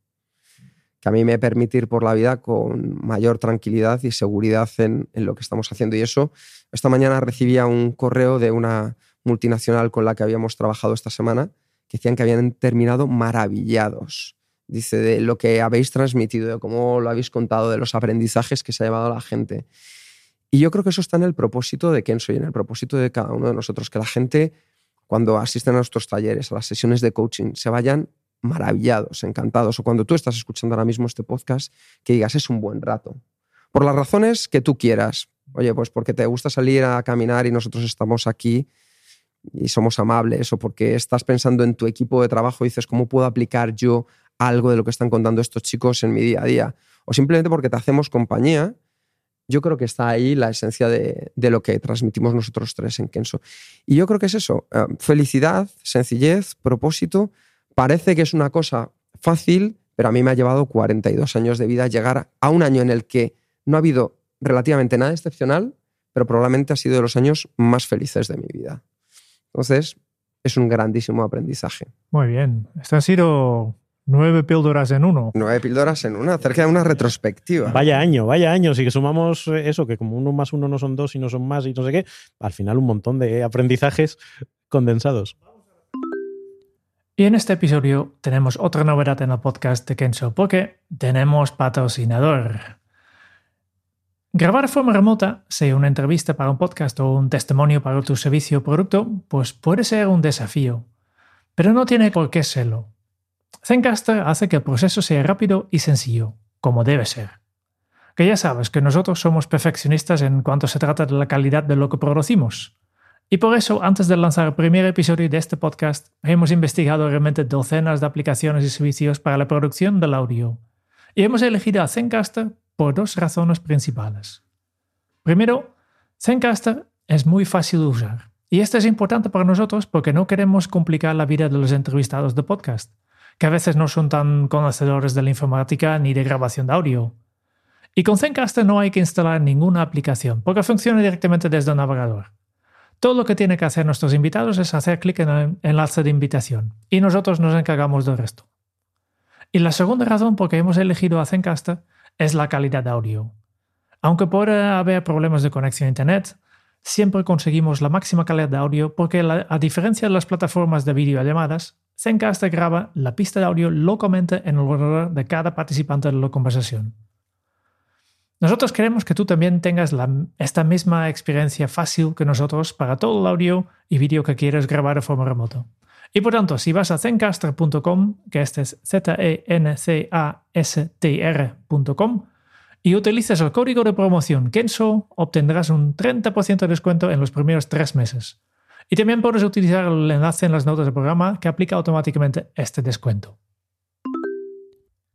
Que a mí me permite ir por la vida con mayor tranquilidad y seguridad en, en lo que estamos haciendo. Y eso, esta mañana recibía un correo de una multinacional con la que habíamos trabajado esta semana, que decían que habían terminado maravillados. Dice de lo que habéis transmitido, de cómo lo habéis contado, de los aprendizajes que se ha llevado la gente. Y yo creo que eso está en el propósito de Kenso y en el propósito de cada uno de nosotros, que la gente, cuando asisten a nuestros talleres, a las sesiones de coaching, se vayan maravillados, encantados, o cuando tú estás escuchando ahora mismo este podcast, que digas, es un buen rato. Por las razones que tú quieras. Oye, pues porque te gusta salir a caminar y nosotros estamos aquí y somos amables, o porque estás pensando en tu equipo de trabajo y dices, ¿cómo puedo aplicar yo algo de lo que están contando estos chicos en mi día a día? O simplemente porque te hacemos compañía yo creo que está ahí la esencia de, lo que transmitimos nosotros tres en Kenso. Y yo creo que es eso, eh, felicidad, sencillez, propósito. Parece que es una cosa fácil, pero a mí me ha llevado 42 años de vida llegar a un año en el que no ha habido relativamente nada excepcional, pero probablemente ha sido de los años más felices de mi vida. Entonces, es un grandísimo aprendizaje. Muy bien. Esto ha sido Nueve píldoras en uno. Nueve píldoras en una, cerca de una retrospectiva. Vaya año, vaya año. Si que sumamos eh, eso, que como uno más uno no son dos y no son más y no sé qué, al final un montón de aprendizajes condensados. Y en este episodio tenemos otra novedad en el podcast de Kenzo, porque tenemos patrocinador. Grabar de forma remota, sea una entrevista para un podcast o un testimonio para tu servicio o producto, pues puede ser un desafío. Pero no tiene por qué serlo. Zencaster hace que el proceso sea rápido y sencillo, como debe ser. Que ya sabes que nosotros somos perfeccionistas en cuanto se trata de la calidad de lo que producimos. Y por eso, antes de lanzar el primer episodio de este podcast, hemos investigado realmente docenas de aplicaciones y servicios para la producción del audio. Y hemos elegido a Zencaster por dos razones principales. Primero, Zencaster es muy fácil de usar. Y esto es importante para nosotros porque no queremos complicar la vida de los entrevistados de podcast que a veces no son tan conocedores de la informática ni de grabación de audio. Y con Zencaster no hay que instalar ninguna aplicación, porque funciona directamente desde el navegador. Todo lo que tienen que hacer nuestros invitados es hacer clic en el enlace de invitación, y nosotros nos encargamos del resto. Y la segunda razón por que hemos elegido a Zencaster es la calidad de audio. Aunque pueda haber problemas de conexión a Internet, siempre conseguimos la máxima calidad de audio porque, a diferencia de las plataformas de videollamadas, Zencaster graba la pista de audio localmente en el ordenador de cada participante de la conversación. Nosotros queremos que tú también tengas esta misma experiencia fácil que nosotros para todo el audio y vídeo que quieres grabar de forma remota. Y por tanto, si vas a zencaster.com, que este es Z-E-N-C-A-S-T-R.com, y utilizas el código de promoción Kenso, obtendrás un 30% de descuento en los primeros tres meses. Y también puedes utilizar el enlace en las notas del programa que aplica automáticamente este descuento.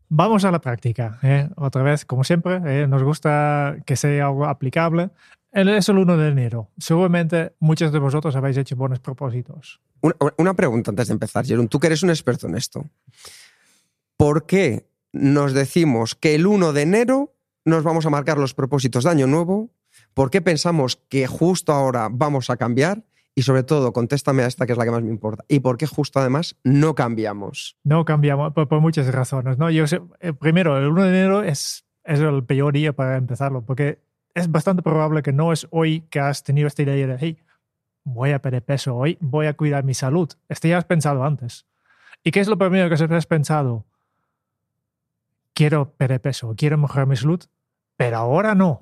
Vamos a la práctica. ¿eh? Otra vez, como siempre, ¿eh? nos gusta que sea algo aplicable. Es el 1 de enero. Seguramente muchos de vosotros habéis hecho buenos propósitos. Una, pregunta antes de empezar, Jerón. Tú que eres un experto en esto. ¿Por qué nos decimos que el 1 de enero nos vamos a marcar los propósitos de año nuevo? ¿Por qué pensamos que justo ahora vamos a cambiar? Y sobre todo, contéstame a esta que es la que más me importa. ¿Y por qué justo además no cambiamos? No cambiamos por, muchas razones. ¿no? Yo sé, eh, primero, el 1 de enero es, es el peor día para empezarlo, porque es bastante probable que no es hoy que has tenido esta idea de, hey, voy a perder peso hoy, voy a cuidar mi salud. Esto ya has pensado antes. ¿Y qué es lo primero que has pensado? Quiero perder peso, quiero mejorar mi salud pero ahora no.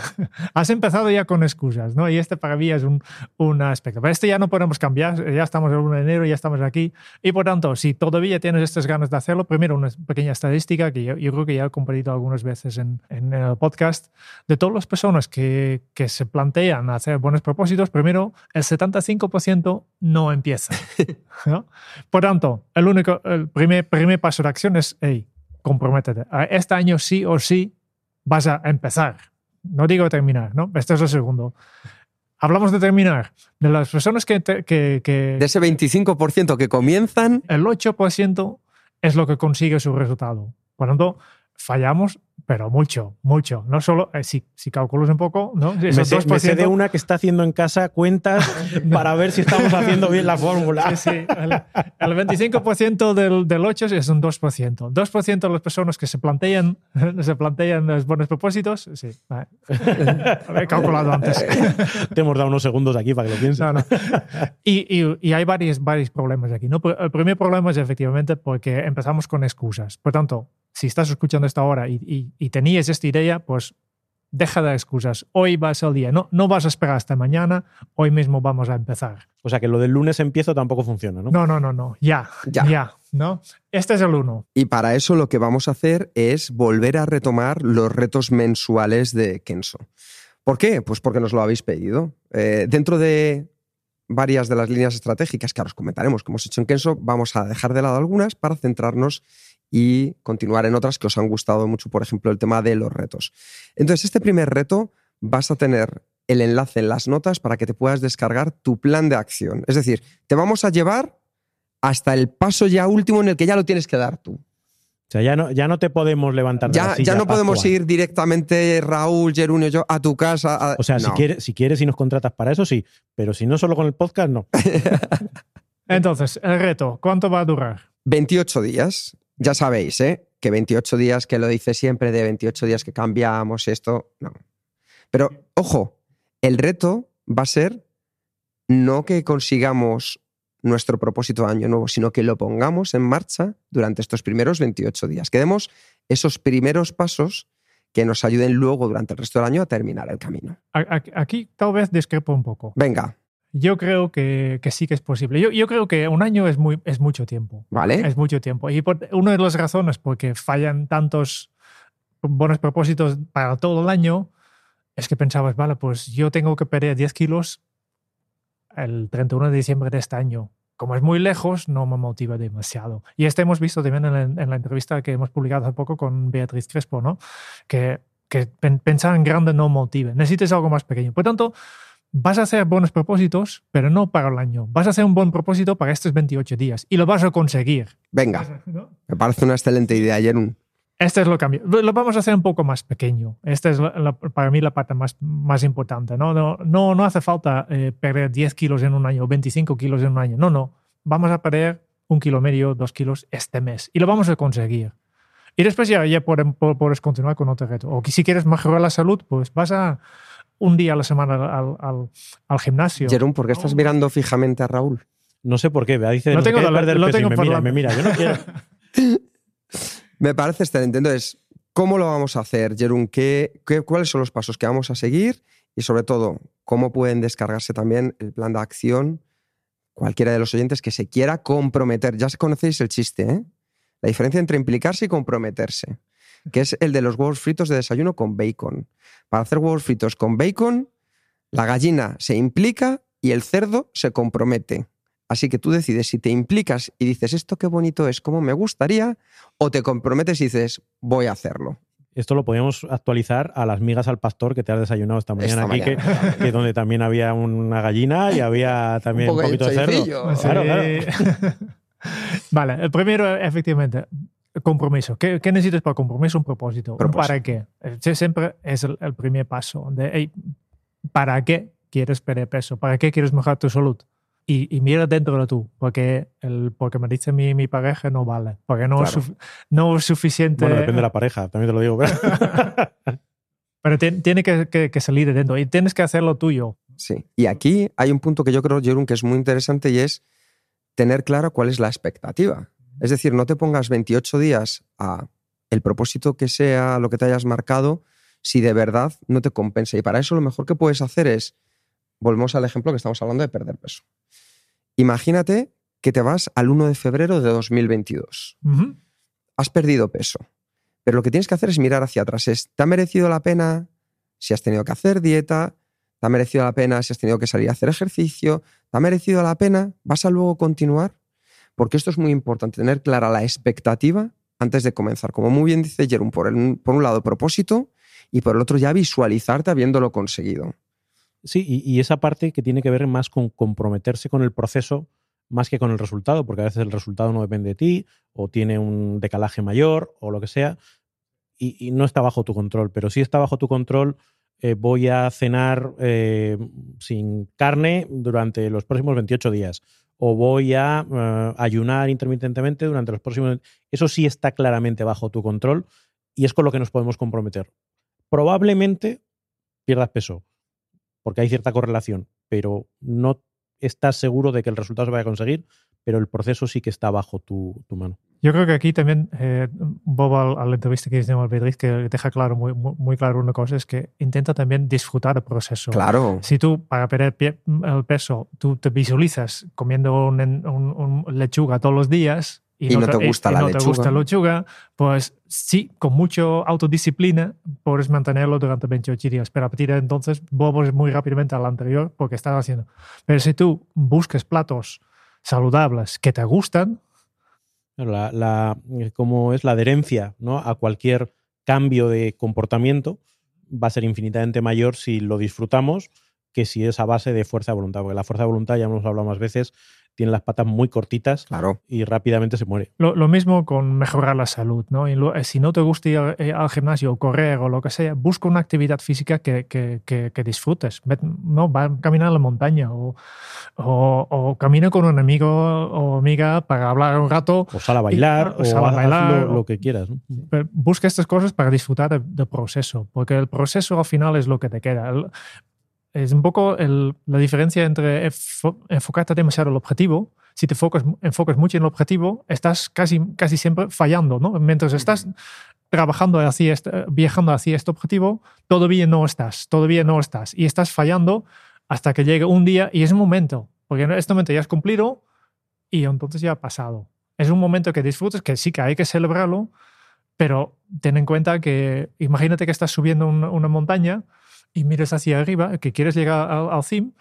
[laughs] Has empezado ya con excusas, ¿no? Y este para mí es un, un, aspecto. Pero este ya no podemos cambiar, ya estamos el 1 de enero, ya estamos aquí. Y por tanto, si todavía tienes estas ganas de hacerlo, primero una pequeña estadística que yo, creo que ya he compartido algunas veces en, en, el podcast, de todas las personas que, que se plantean hacer buenos propósitos, primero el 75% no empieza. [laughs] ¿no? Por tanto, el único, el primer, primer paso de acción es, hey, comprométete. Este año sí o sí vas a empezar. No digo terminar, ¿no? Este es el segundo. Hablamos de terminar. De las personas que... que, de ese 25% que comienzan... El 8% es lo que consigue su resultado. Por lo tanto, fallamos, pero mucho, mucho. No solo, eh, si, si calculas un poco, ¿no? Me sé, me sé de una que está haciendo en casa cuentas [laughs] para ver si estamos haciendo bien la fórmula. Sí, sí. El, el 25% del, del 8 es un 2%. 2% de las personas que se plantean, [laughs] se plantean los buenos propósitos, sí. Vale. [laughs] He calculado antes. Te hemos dado unos segundos aquí para que lo pienses. No, no. Y, y, y hay varios, varios problemas aquí. ¿no? El primer problema es efectivamente porque empezamos con excusas. Por tanto, si estás escuchando esto ahora y, y, y, tenías esta idea, pues deja de excusas. Hoy va a ser el día. No, no vas a esperar hasta mañana. Hoy mismo vamos a empezar. O sea que lo del lunes empiezo tampoco funciona, ¿no? No, no, no, no. Ya, ya. ya ¿no? Este es el uno. Y para eso lo que vamos a hacer es volver a retomar los retos mensuales de Kenso. ¿Por qué? Pues porque nos lo habéis pedido. Eh, dentro de varias de las líneas estratégicas que ahora os comentaremos que hemos hecho en Kenso, vamos a dejar de lado algunas para centrarnos y continuar en otras que os han gustado mucho, por ejemplo, el tema de los retos. Entonces, este primer reto vas a tener el enlace en las notas para que te puedas descargar tu plan de acción. Es decir, te vamos a llevar hasta el paso ya último en el que ya lo tienes que dar tú. O sea, ya no, ya no te podemos levantar de ya, la silla ya no podemos actual. ir directamente Raúl, Jerunio y yo a tu casa. A... O sea, no. si, quieres, si quieres y nos contratas para eso, sí. Pero si no solo con el podcast, no. [laughs] Entonces, el reto, ¿cuánto va a durar? 28 días. Ya sabéis, ¿eh? Que 28 días, que lo dice siempre de 28 días que cambiamos esto, no. Pero, ojo, el reto va a ser no que consigamos nuestro propósito de año nuevo, sino que lo pongamos en marcha durante estos primeros 28 días. Que demos esos primeros pasos que nos ayuden luego durante el resto del año a terminar el camino. Aquí tal vez discrepo un poco. Venga. Yo creo que, que sí que es posible. Yo, yo, creo que un año es, muy, es mucho tiempo. Vale. Es mucho tiempo. Y por, una de las razones por que fallan tantos buenos propósitos para todo el año es que pensabas, vale, pues yo tengo que perder 10 kilos el 31 de diciembre de este año. Como es muy lejos, no me motiva demasiado. Y este hemos visto también en la, en la entrevista que hemos publicado hace poco con Beatriz Crespo, ¿no? Que, que pensar en grande no motive. Necesitas algo más pequeño. Por tanto, vas a hacer buenos propósitos, pero no para el año. Vas a hacer un buen propósito para estos 28 días y lo vas a conseguir. Venga, ¿No? me parece una excelente idea, Jerún. Este es lo cambio. Lo vamos a hacer un poco más pequeño. Esta es la, la, para mí la parte más, más importante. No, no, no, no hace falta eh, perder 10 kilos en un año, 25 kilos en un año. No, no. Vamos a perder un kilo medio, dos kilos este mes y lo vamos a conseguir. Y después ya, ya puedes, puedes continuar con otro reto. O si quieres mejorar la salud, pues vas a un día a la semana al, al, al gimnasio. Jerón, ¿por qué estás mirando fijamente a Raúl? No sé por qué. Dice, no no tengo dolor, perder lo peso tengo y me mira, me mira. Yo no quiero. [laughs] Me parece excelente. Entonces, ¿cómo lo vamos a hacer, Jerún? ¿Qué, qué, cuáles son los pasos que vamos a seguir? Y sobre todo, ¿cómo pueden descargarse también el plan de acción cualquiera de los oyentes que se quiera comprometer? Ya conocéis el chiste, ¿eh? La diferencia entre implicarse y comprometerse, que es el de los huevos fritos de desayuno con bacon. Para hacer huevos fritos con bacon, la gallina se implica y el cerdo se compromete. Así que tú decides si te implicas y dices esto qué bonito es, como me gustaría, o te comprometes y dices voy a hacerlo. Esto lo podíamos actualizar a las migas al pastor que te has desayunado esta mañana Esta aquí, mañana. Que, que donde también había una gallina y había [laughs] también un, Un poquito de cerdo. Sí. Claro, claro. [laughs] vale, el primero, efectivamente, compromiso. ¿Qué, qué necesitas para compromiso? Un propósito. Propósito. ¿Para qué? Siempre es el, el primer paso. De, hey, ¿Para qué quieres perder peso? ¿Para qué quieres mejorar tu salud? Y, y, mira dentro de tú, porque, el, porque me dice mi, mi pareja no vale, porque no, Claro. es, no es suficiente. Bueno, depende de la pareja, también te lo digo. [laughs] pero- Pero ti- tiene que, que- que salir de dentro y tienes que hacerlo tuyo. Sí. Y aquí hay un punto que yo creo, Jerún, que es muy interesante y es tener claro cuál es la expectativa. Es decir, no te pongas 28 días a el propósito que sea lo que te hayas marcado si de verdad no te compensa. Y para eso lo mejor que puedes hacer es, volvemos al ejemplo que estamos hablando de perder peso. Imagínate que te vas al 1 de febrero de 2022. Ujú. Has perdido peso. Pero lo que tienes que hacer es mirar hacia atrás. Es, ¿te ha merecido la pena si has tenido que hacer dieta? ¿Te ha merecido la pena si has tenido que salir a hacer ejercicio? ¿Te ha merecido la pena? ¿Vas a luego continuar? Porque esto es muy importante, tener clara la expectativa antes de comenzar. Como muy bien dice Jerón, por, un lado propósito y por el otro ya visualizarte habiéndolo conseguido. Sí, y, y esa parte que tiene que ver más con comprometerse con el proceso más que con el resultado, porque a veces el resultado no depende de ti o tiene un decalaje mayor o lo que sea. y, no está bajo tu control, pero sí está bajo tu control. Eh, voy a cenar eh, sin carne durante los próximos 28 días o voy a eh, ayunar intermitentemente durante los próximos... Eso sí está claramente bajo tu control y es con lo que nos podemos comprometer. Probablemente pierdas peso, porque hay cierta correlación, pero no estás seguro de que el resultado se vaya a conseguir, pero el proceso sí que está bajo tu, mano. Yo creo que aquí también, eh, Bob, al, la entrevista que hicimos Beatriz, que deja claro, muy, muy, claro una cosa, es que intenta también disfrutar el proceso. Claro. Si tú, para perder el peso, tú te visualizas comiendo un, lechuga todos los días, y, no, te gusta la no lechuga. te gusta la lechuga, pues sí, con mucho autodisciplina puedes mantenerlo durante 28 días. Pero a partir de entonces vuelves muy rápidamente al anterior porque estás haciendo. Pero si tú buscas platos saludables que te gustan. La, como es la adherencia ¿no? a cualquier cambio de comportamiento va a ser infinitamente mayor si lo disfrutamos que si es a base de fuerza de voluntad. Porque la fuerza de voluntad, ya hemos hablado más veces, tiene las patas muy cortitas claro. y rápidamente se muere. Lo, mismo con mejorar la salud. ¿no? Y eh, si no te gusta ir eh, al, gimnasio o correr o lo que sea, busca una actividad física que, que, que, disfrutes. ¿no? Va a caminar a la montaña o, o, camina con un amigo o amiga para hablar un rato. O sal a bailar o, sal a bailar, lo, que quieras. Busca estas cosas para disfrutar del proceso, porque el proceso al final es lo que te queda es un poco la diferencia entre enfocarte demasiado en el objetivo. Si te enfocas, enfocas mucho en el objetivo, estás casi, casi siempre fallando, ¿no? Mientras estás trabajando así, este, viajando hacia este objetivo, todavía no estás, todavía no estás. Y estás fallando hasta que llegue un día y es un momento, porque en este momento ya has cumplido y entonces ya ha pasado. Es un momento que disfrutes, que sí que hay que celebrarlo, pero ten en cuenta que imagínate que estás subiendo una montaña y miras hacia arriba, que quieres llegar al, al cim,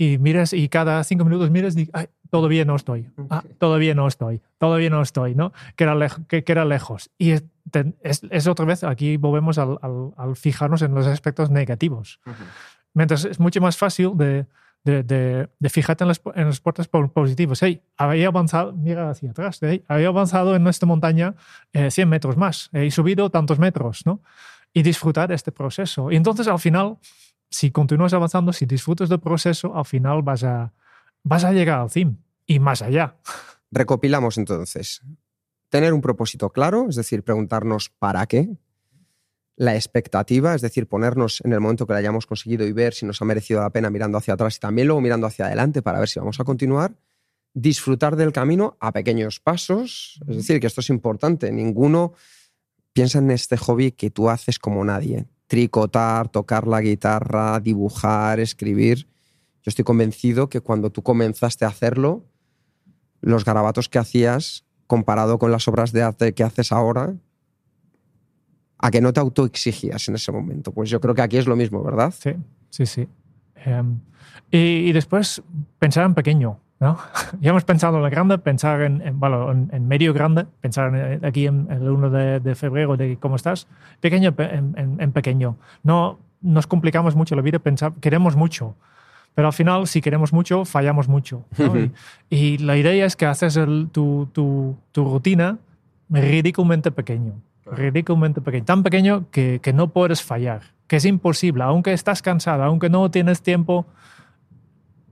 y miras y cada cinco minutos miras y Ay, todavía no estoy, ah, todavía no estoy, todavía no estoy, ¿no? Que era, que, era lejos. Y es, es, otra vez, aquí volvemos al, al, fijarnos en los aspectos negativos. Mientras es mucho más fácil de, de, de, fijarte en los, en los puertos positivos. Hey, había avanzado, mira hacia atrás, hey, había avanzado en esta montaña 100 eh, metros más, he subido tantos metros, ¿no? Y disfrutar este proceso. Y entonces al final, si continúas avanzando, si disfrutas del proceso, al final vas a, vas a llegar al fin y más allá. Recopilamos entonces. Tener un propósito claro, es decir, preguntarnos para qué. La expectativa, es decir, ponernos en el momento que la hayamos conseguido y ver si nos ha merecido la pena mirando hacia atrás y también luego mirando hacia adelante para ver si vamos a continuar. Disfrutar del camino a pequeños pasos, es decir, que esto es importante. Ninguno piensa en este hobby que tú haces como nadie. Tricotar, tocar la guitarra, dibujar, escribir. Yo estoy convencido que cuando tú comenzaste a hacerlo, los garabatos que hacías, comparado con las obras de arte que haces ahora, a que no te autoexigías en ese momento. Pues yo creo que aquí es lo mismo, ¿verdad? Sí, sí, sí. Em, y, después pensar en pequeño. ¿No? [laughs] ya hemos pensado en la grande, pensar en, en, medio grande, pensar aquí en, el 1 de, febrero de cómo estás, pequeño en, pequeño. No nos complicamos mucho la vida, pensar, queremos mucho, pero al final si queremos mucho, fallamos mucho. y, la idea es que haces tu, tu, tu, rutina ridículamente pequeño, ridículamente pequeño, tan pequeño que, que no puedes fallar, que es imposible, aunque estás cansado, aunque no tienes tiempo,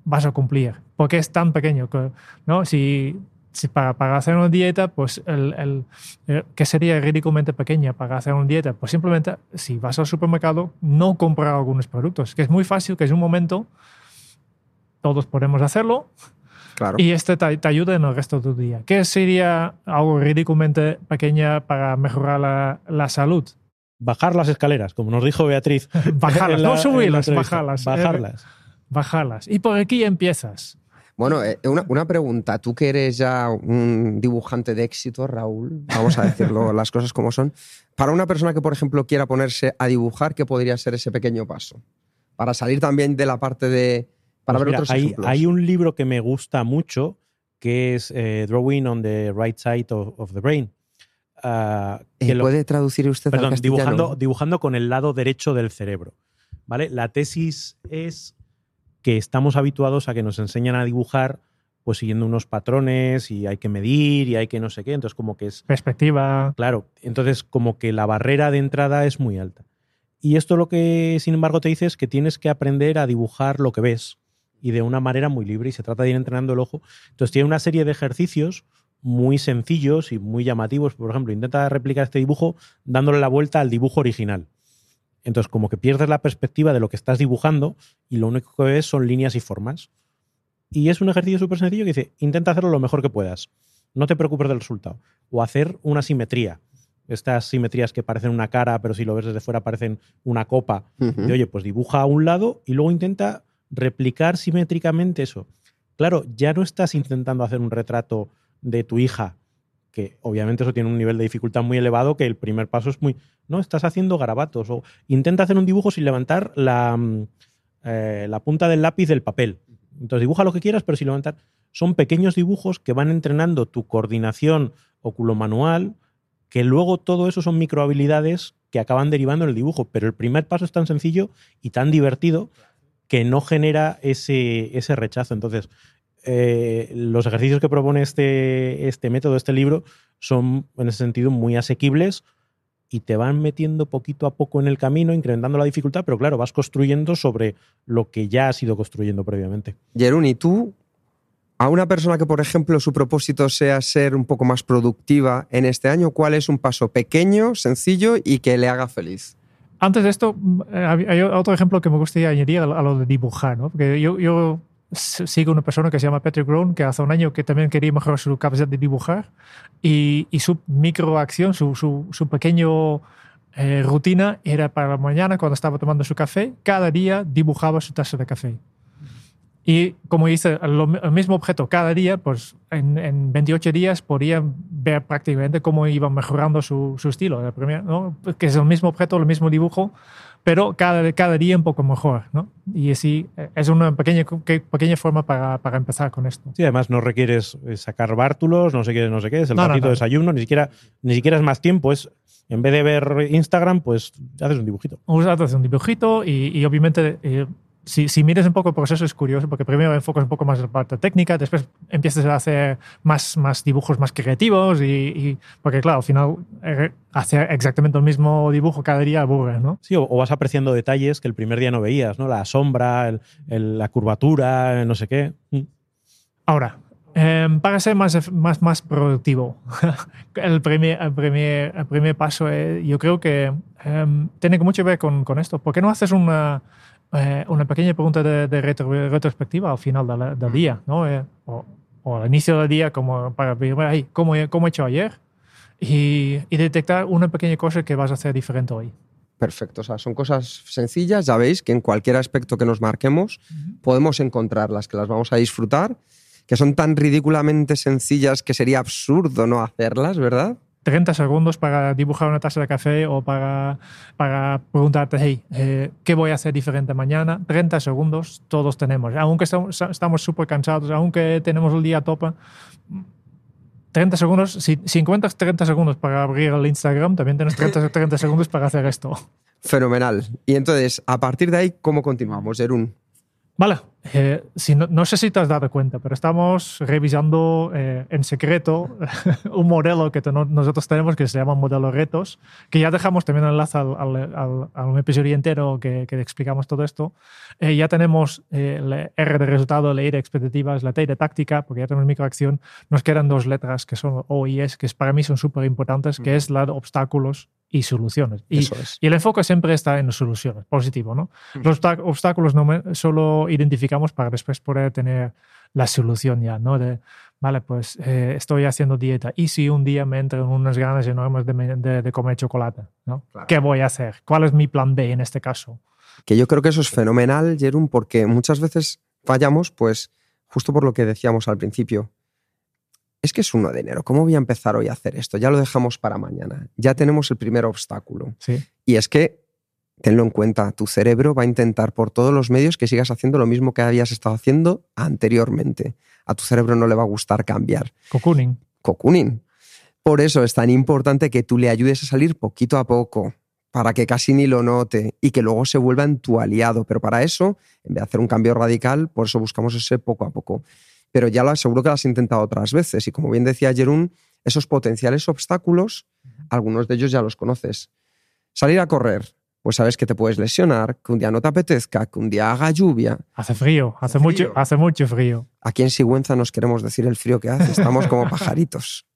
vas a cumplir porque es tan pequeño. Que, ¿no? Si, si para, para, hacer una dieta, pues el, el, eh, que sería ridículamente pequeña para hacer una dieta, pues simplemente si vas al supermercado, no comprar algunos productos, que es muy fácil, que es un momento, todos podemos hacerlo. Claro. Y este te, te, ayuda en el resto de tu día. ¿Qué sería algo ridículamente pequeña para mejorar la, la salud? Bajar las escaleras, como nos dijo Beatriz. [laughs] bajarlas, no subirlas, bajarlas. Bajarlas. Bajarlas. Y por aquí empiezas. Bueno, eh, una, pregunta. Tú que eres ya un dibujante de éxito, Raúl, vamos a decirlo [laughs] las cosas como son. Para una persona que, por ejemplo, quiera ponerse a dibujar, ¿qué podría ser ese pequeño paso? Para salir también de la parte de... Para pues ver otros hay, ejemplos. Hay un libro que me gusta mucho que es eh, Drawing on the Right Side of, the Brain. Uh, ¿Puede traducir usted perdón, dibujando, dibujando con el lado derecho del cerebro. ¿Vale? La tesis es que estamos habituados a que nos enseñan a dibujar pues siguiendo unos patrones y hay que medir y hay que no sé qué, entonces como que es... Perspectiva. Claro, entonces como que la barrera de entrada es muy alta. Y esto lo que, sin embargo, te dice es que tienes que aprender a dibujar lo que ves y de una manera muy libre y se trata de ir entrenando el ojo. Entonces tiene una serie de ejercicios muy sencillos y muy llamativos. Por ejemplo, intenta replicar este dibujo dándole la vuelta al dibujo original. Entonces, como que pierdes la perspectiva de lo que estás dibujando y lo único que ves son líneas y formas. Y es un ejercicio súper sencillo que dice, intenta hacerlo lo mejor que puedas. No te preocupes del resultado. O hacer una simetría. Estas simetrías que parecen una cara, pero si lo ves desde fuera parecen una copa. Y oye, pues dibuja a un lado y luego intenta replicar simétricamente eso. Claro, ya no estás intentando hacer un retrato de tu hija, que obviamente eso tiene un nivel de dificultad muy elevado, que el primer paso es muy... No, estás haciendo garabatos. O intenta hacer un dibujo sin levantar la, mm, eh, la punta del lápiz del papel. Entonces dibuja lo que quieras, pero sin levantar. Son pequeños dibujos que van entrenando tu coordinación oculomanual, que luego todo eso son microhabilidades que acaban derivando en el dibujo. Pero el primer paso es tan sencillo y tan divertido que no genera ese, ese rechazo. Entonces, eh, los ejercicios que propone este, este método, este libro, son en ese sentido muy asequibles y te van metiendo poquito a poco en el camino, incrementando la dificultad, pero claro, vas construyendo sobre lo que ya has ido construyendo previamente. Jerún, ¿y tú a una persona que, por ejemplo, su propósito sea ser un poco más productiva en este año, ¿cuál es un paso pequeño, sencillo y que le haga feliz? Antes de esto, eh, hay otro ejemplo que me gustaría añadir a lo de dibujar, ¿no? Porque yo, yo sigo una persona que se llama Patrick Grown, que hace un año que también quería mejorar su capacidad de dibujar y, y su microacción, su, su, su pequeño eh, rutina era para la mañana cuando estaba tomando su café, cada día dibujaba su taza de café. Y como dice, el mismo objeto cada día, pues en, en 28 días podía ver prácticamente cómo iba mejorando su, su estilo, ¿no? que es el mismo objeto, el mismo dibujo, pero cada, cada día un poco mejor, ¿no? Y así es una pequeña, pequeña forma para, para empezar con esto. Sí, además no requieres eh, sacar bártulos, no sé qué, no sé qué, es el ratito de desayuno, ni siquiera, ni siquiera es más tiempo, es en vez de ver Instagram, pues haces un dibujito. Haces un dibujito y, y obviamente eh, si, si miras un poco el proceso es curioso, porque primero enfocas un poco más en la parte técnica, después empiezas a hacer más, más dibujos más creativos, y, porque claro, al final eh, hacer exactamente el mismo dibujo cada día aburre, ¿no? Sí, o, vas apreciando detalles que el primer día no veías, ¿no? La sombra, la curvatura, no sé qué. Mm. Ahora, em, para ser más, más, más productivo, [laughs] el, primer, el, primer, el primer paso eh, yo creo que em, tiene mucho que ver con, con esto. ¿Por qué no haces una eh, una pequeña pregunta de, retrospectiva al final del, día, ¿no? Eh, o, al inicio del día, como para ver cómo, cómo he hecho ayer y, detectar una pequeña cosa que vas a hacer diferente hoy. Perfecto, o sea, son cosas sencillas, ya veis que en cualquier aspecto que nos marquemos podemos encontrarlas, que las vamos a disfrutar, que son tan ridículamente sencillas que sería absurdo no hacerlas, ¿verdad? 30 segundos para dibujar una taza de café o para, para preguntarte, hey, eh, ¿qué voy a hacer diferente mañana? 30 segundos todos tenemos. Aunque estamos súper cansados, aunque tenemos el día a tope, 30 segundos, si, si, encuentras 30 segundos para abrir el Instagram, también tienes 30, 30 [laughs] segundos para hacer esto. Fenomenal. Y entonces, a partir de ahí, ¿cómo continuamos, Jerún? Vale, eh, si no, sé si te has dado cuenta, pero estamos revisando eh, en secreto [laughs] un modelo que nosotros tenemos que se llama modelo retos, que ya dejamos también enlace al, al, al, episodio entero que, que, explicamos todo esto. Eh, ya tenemos el R de resultado, la I de expectativas, la T de táctica, porque ya tenemos microacción. Nos quedan dos letras que son O y S, que para mí son súper importantes, que es la de obstáculos y soluciones. Y, y, el enfoque siempre está en las soluciones, positivo, ¿no? Los obstáculos no solo identificamos para después poder tener la solución ya, ¿no? De, vale, pues eh, estoy haciendo dieta y si un día me entran unas ganas enormes de, de, comer chocolate, ¿no? ¿Qué voy a hacer? ¿Cuál es mi plan B en este caso? Que yo creo que eso es fenomenal, Jerón, porque muchas veces fallamos, pues justo por lo que decíamos al principio, es que es 1 de enero, ¿cómo voy a empezar hoy a hacer esto? Ya lo dejamos para mañana, ya tenemos el primer obstáculo. Sí. Y es que, tenlo en cuenta, tu cerebro va a intentar por todos los medios que sigas haciendo lo mismo que habías estado haciendo anteriormente. A tu cerebro no le va a gustar cambiar. Cocooning. Cocooning. Por eso es tan importante que tú le ayudes a salir poquito a poco, para que casi ni lo note y que luego se vuelva en tu aliado. Pero para eso, en vez de hacer un cambio radical, por eso buscamos ese poco a poco. Pero ya lo seguro que lo has intentado otras veces. Y como bien decía Jerún, esos potenciales obstáculos, algunos de ellos ya los conoces. Salir a correr, pues sabes que te puedes lesionar, que un día no te apetezca, que un día haga lluvia. Hace frío, hace, mucho, hace mucho frío. Aquí en Sigüenza nos queremos decir el frío que hace, estamos como [laughs] pajaritos.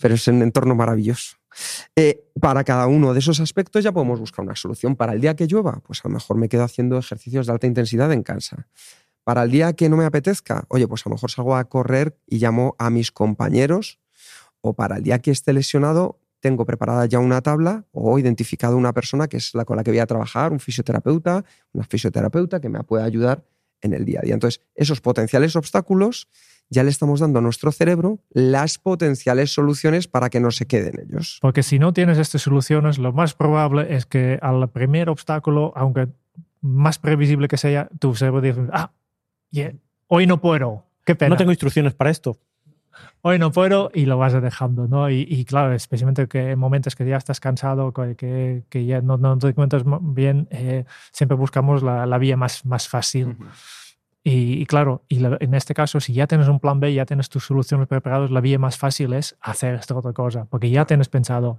Pero es un entorno maravilloso. Eh, para cada uno de esos aspectos ya podemos buscar una solución. Para el día que llueva, pues a lo mejor me quedo haciendo ejercicios de alta intensidad en casa. Para el día que no me apetezca, oye, pues a lo mejor salgo a correr y llamo a mis compañeros. O para el día que esté lesionado, tengo preparada ya una tabla o identificado una persona que es la con la que voy a trabajar, un fisioterapeuta, una fisioterapeuta que me pueda ayudar en el día a día. Entonces, esos potenciales obstáculos ya le estamos dando a nuestro cerebro las potenciales soluciones para que no se queden ellos. Porque si no tienes estas soluciones, lo más probable es que al primer obstáculo, aunque más previsible que sea, tu cerebro dice, ah, hoy no puedo, qué pena. No tengo instrucciones para esto hoy no puedo y lo vas dejando, ¿no? Y, claro, especialmente que en momentos que ya estás cansado, que, que ya no, no, te encuentras bien, eh, siempre buscamos la, la, vía más, más fácil. y, claro, y en este caso, si ya tienes un plan B, ya tienes tus soluciones preparadas, la vía más fácil es hacer esta otra cosa, porque ya tienes pensado,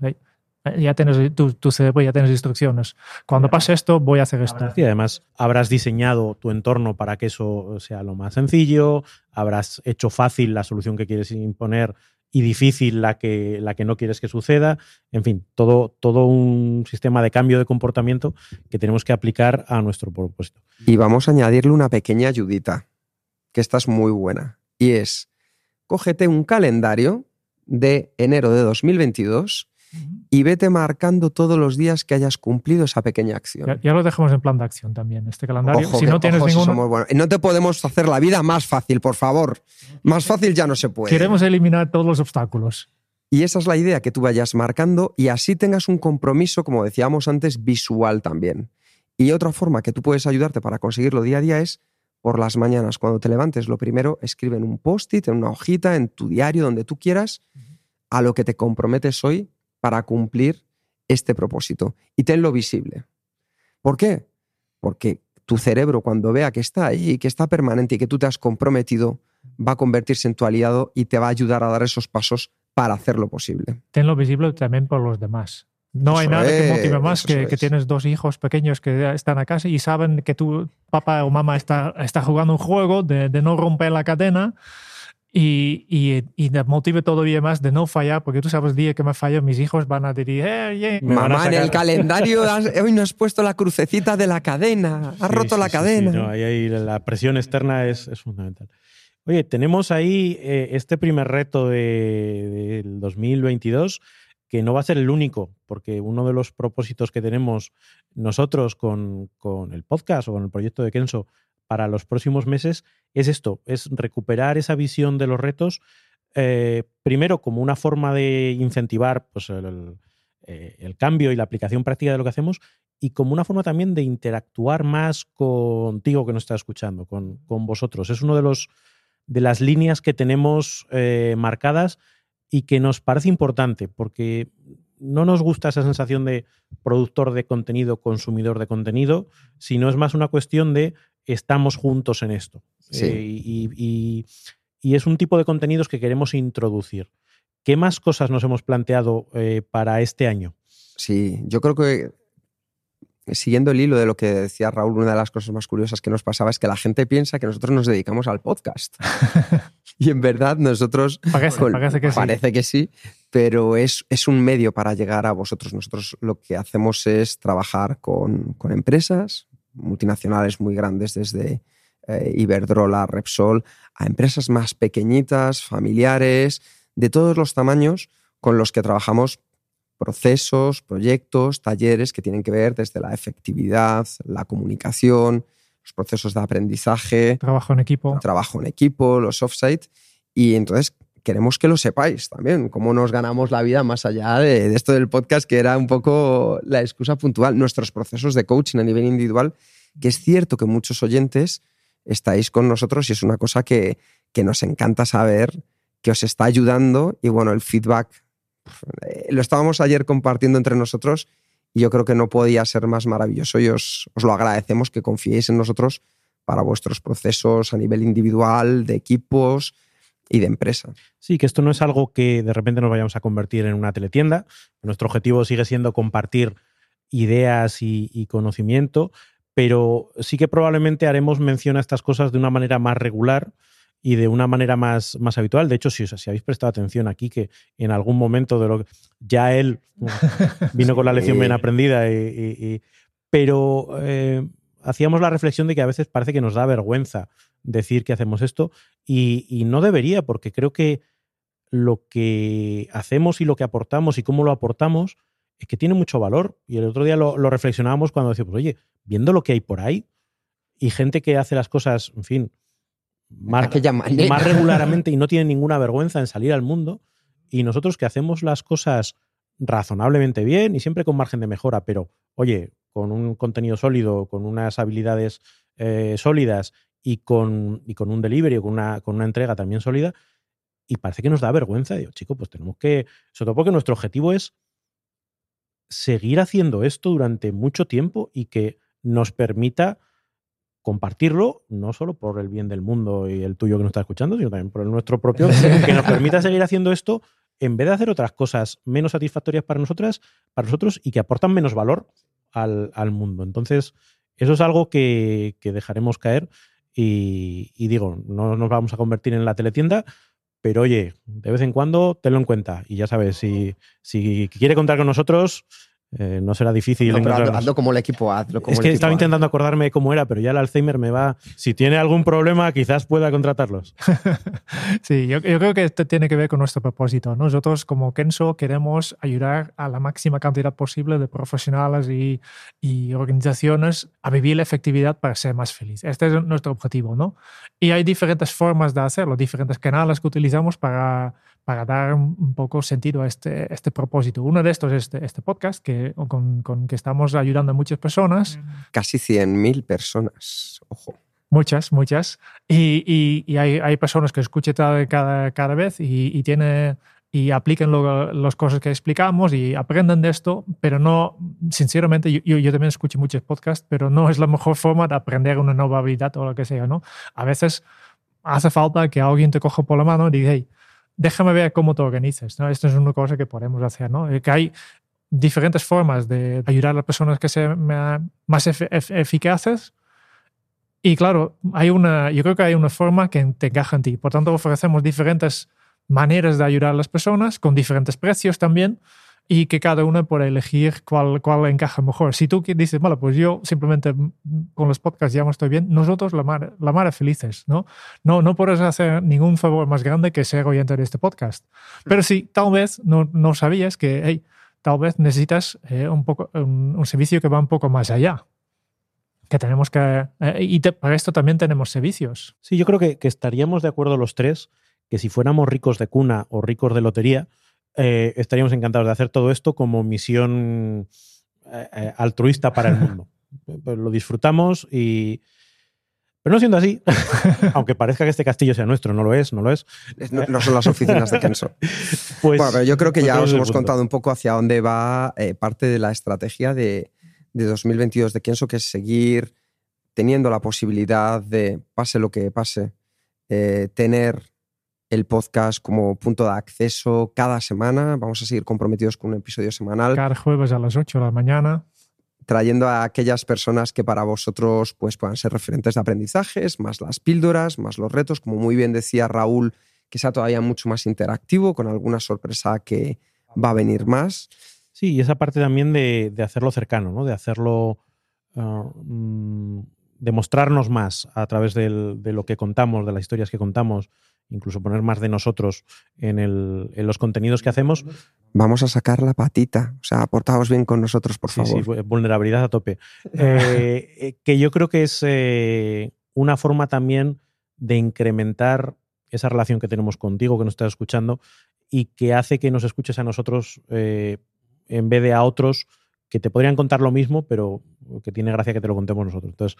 ya tienes tu, tu, cerebro, ya tienes instrucciones. Cuando pase esto, voy a hacer esto. Y además habrás diseñado tu entorno para que eso sea lo más sencillo, habrás hecho fácil la solución que quieres imponer y difícil la que, la que no quieres que suceda. En fin, todo, todo un sistema de cambio de comportamiento que tenemos que aplicar a nuestro propósito. Y vamos a añadirle una pequeña ayudita, que esta es muy buena, y es, cógete un calendario de enero de 2022 y vete marcando todos los días que hayas cumplido esa pequeña acción. Ya, lo dejamos en plan de acción también, este calendario. si no tienes ninguno... No te podemos hacer la vida más fácil, por favor. Más fácil ya no se puede. Queremos eliminar todos los obstáculos. Y esa es la idea, que tú vayas marcando y así tengas un compromiso, como decíamos antes, visual también. Y otra forma que tú puedes ayudarte para conseguirlo día a día es por las mañanas, cuando te levantes, lo primero, escribe en un post-it, en una hojita, en tu diario, donde tú quieras, a lo que te comprometes hoy para cumplir este propósito y tenlo visible. ¿Por qué? Porque tu cerebro cuando vea que está ahí, que está permanente y que tú te has comprometido, va a convertirse en tu aliado y te va a ayudar a dar esos pasos para hacerlo posible. Tenlo visible también por los demás. No hay nada que motive más que, que, tienes dos hijos pequeños que están a casa y saben que tu papá o mamá está, está jugando un juego de, de no romper la cadena y, y, y me motive todavía más de no fallar, porque tú sabes, el día que me fallo, mis hijos van a decir, eh, Mamá, en el calendario [laughs] hoy no has puesto la crucecita de la cadena, has roto la cadena. no, ahí, la presión externa es, es fundamental. Oye, tenemos ahí eh, este primer reto del de, 2022 que no va a ser el único, porque uno de los propósitos que tenemos nosotros con, con el podcast o con el proyecto de Kenso para los próximos meses es esto, es recuperar esa visión de los retos, eh, primero como una forma de incentivar pues, eh, el, cambio y la aplicación práctica de lo que hacemos, y como una forma también de interactuar más contigo que nos está escuchando, con, vosotros. Es uno de los de las líneas que tenemos eh, marcadas y que nos parece importante, porque no nos gusta esa sensación de productor de contenido, consumidor de contenido, sino es más una cuestión de estamos juntos en esto. Eh, y, es un tipo de contenidos que queremos introducir. ¿Qué más cosas nos hemos planteado eh, para este año? Sí, yo creo que siguiendo el hilo de lo que decía Raúl, una de las cosas más curiosas que nos pasaba es que la gente piensa que nosotros nos dedicamos al podcast. [laughs] y en verdad nosotros... Parece, que, parece que sí, pero es, es, un medio para llegar a vosotros. Nosotros lo que hacemos es trabajar con, con empresas, multinacionales muy grandes desde eh, Iberdrola, Repsol, a empresas más pequeñitas, familiares, de todos los tamaños con los que trabajamos procesos, proyectos, talleres que tienen que ver desde la efectividad, la comunicación, los procesos de aprendizaje. Trabajo en equipo. Trabajo en equipo, los offsite. Y entonces queremos que lo sepáis también, cómo nos ganamos la vida más allá de, esto del podcast, que era un poco la excusa puntual, nuestros procesos de coaching a nivel individual, que es cierto que muchos oyentes estáis con nosotros y es una cosa que, que nos encanta saber que os está ayudando y bueno, el feedback eh, lo estábamos ayer compartiendo entre nosotros y yo creo que no podía ser más maravilloso y os, os lo agradecemos que confiéis en nosotros para vuestros procesos a nivel individual, de equipos y de empresa. Sí, que esto no es algo que de repente nos vayamos a convertir en una teletienda. Nuestro objetivo sigue siendo compartir ideas y, conocimiento, pero sí que probablemente haremos mención a estas cosas de una manera más regular y de una manera más, más habitual. De hecho, si, si habéis prestado atención aquí, que en algún momento de lo que ya él [laughs] vino con la lección bien aprendida, y, pero eh, hacíamos la reflexión de que a veces parece que nos da vergüenza decir que hacemos esto y, no debería, porque creo que lo que hacemos y lo que aportamos y cómo lo aportamos es que tiene mucho valor. Y el otro día lo, reflexionábamos cuando decíamos, oye, viendo lo que hay por ahí y gente que hace las cosas, en fin, más, más [laughs] regularmente y no tiene ninguna vergüenza en salir al mundo, y nosotros que hacemos las cosas razonablemente bien y siempre con margen de mejora, pero oye, con un contenido sólido, con unas habilidades eh, sólidas y con, y con un delivery o con una, con una entrega también sólida, y parece que nos da vergüenza. Digo, chico, pues tenemos que, sobre todo porque nuestro objetivo es seguir haciendo esto durante mucho tiempo y que nos permita compartirlo, no solo por el bien del mundo y el tuyo que nos está escuchando, sino también por el nuestro propio, [laughs] que nos permita seguir haciendo esto en vez de hacer otras cosas menos satisfactorias para nosotras, para nosotros y que aportan menos valor al, mundo. Entonces, eso es algo que, dejaremos caer y, y, digo, no nos vamos a convertir en la teletienda, pero oye, de vez en cuando tenlo en cuenta y ya sabes, si, si quiere contar con nosotros, eh, no será difícil. hazlo, como el equipo, hazlo Es que estaba intentando acordarme cómo era, pero ya el Alzheimer me va. Si tiene algún problema, quizás pueda contratarlos. [laughs] sí, yo, creo que esto tiene que ver con nuestro propósito. Nosotros, como Kenso, queremos ayudar a la máxima cantidad posible de profesionales y, y organizaciones a vivir la efectividad para ser más feliz. Este es nuestro objetivo, ¿no? Y hay diferentes formas de hacerlo, diferentes canales que utilizamos para para dar un poco sentido a este, este propósito. Uno de estos es este, este podcast que, con, con, que estamos ayudando a muchas personas. Casi 100.000 personas, ojo. Muchas, muchas. Y, y, hay, hay, personas que escuchan cada, cada vez y, y tiene y apliquen las cosas que explicamos y aprenden de esto, pero no, sinceramente, yo, yo, también escucho muchos podcasts, pero no es la mejor forma de aprender una nueva habilidad o lo que sea, ¿no? A veces hace falta que alguien te coja por la mano y diga, hey, déjame ver cómo te organizas. ¿no? Esto es una cosa que podemos hacer. ¿no? Eh, que hay diferentes formas de ayudar a las personas que sean más eficaces. Y claro, hay una, yo creo que hay una forma que te encaja en ti. Por tanto, ofrecemos diferentes maneras de ayudar a las personas con diferentes precios también y que cada uno pueda elegir cuál, cuál encaja mejor. Si tú dices, bueno, pues yo simplemente con los podcasts ya me estoy bien, nosotros la mar, la mar felices, ¿no? ¿no? No puedes hacer ningún favor más grande que ser oyente de este podcast. Pero si tal vez no, no sabías que, hey, tal vez necesitas eh, un, poco, un, servicio que va un poco más allá. Que tenemos que. Eh, y para esto también tenemos servicios. Sí, yo creo que estaríamos de acuerdo los tres que si fuéramos ricos de cuna o ricos de lotería, eh, estaríamos encantados de hacer todo esto como misión eh, eh, altruista para el mundo. [laughs] Lo disfrutamos y... Pero no siendo así, [laughs] aunque parezca que este castillo sea nuestro, no lo es, no lo es. No, son las oficinas de Kenso. [laughs] Pues, bueno, pero yo creo que pues ya os hemos contado un poco hacia dónde va parte de la estrategia de, de 2022 de Kenso, que es seguir teniendo la posibilidad de, pase lo que pase, tener el podcast como punto de acceso cada semana. Vamos a seguir comprometidos con un episodio semanal. Cada jueves a las 8 de la mañana. Trayendo a aquellas personas que para vosotros pues, puedan ser referentes de aprendizajes, más las píldoras, más los retos, como muy bien decía Raúl, que sea todavía mucho más interactivo, con alguna sorpresa que va a venir más. Sí, y esa parte también de, hacerlo cercano, ¿no? de hacerlo, uh, mm, de mostrarnos más a través de lo que contamos, de las historias que contamos, incluso poner más de nosotros en, los contenidos que hacemos. Vamos a sacar la patita, o sea, aportaos bien con nosotros, por favor. Sí, vulnerabilidad a tope. Eh, [laughs] eh, que yo creo que es eh, una forma también de incrementar esa relación que tenemos contigo, que nos estás escuchando, y que hace que nos escuches a nosotros en vez de a otros que te podrían contar lo mismo, pero que tiene gracia que te lo contemos nosotros. Entonces,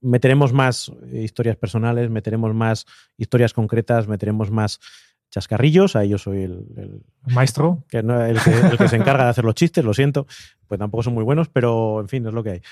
meteremos más historias personales, meteremos más historias concretas, meteremos más chascarrillos, ahí yo soy el, el Maestro. que no- el, que, el que se encarga de hacer los chistes, lo siento, pues tampoco son muy buenos, pero en fin, es lo que hay.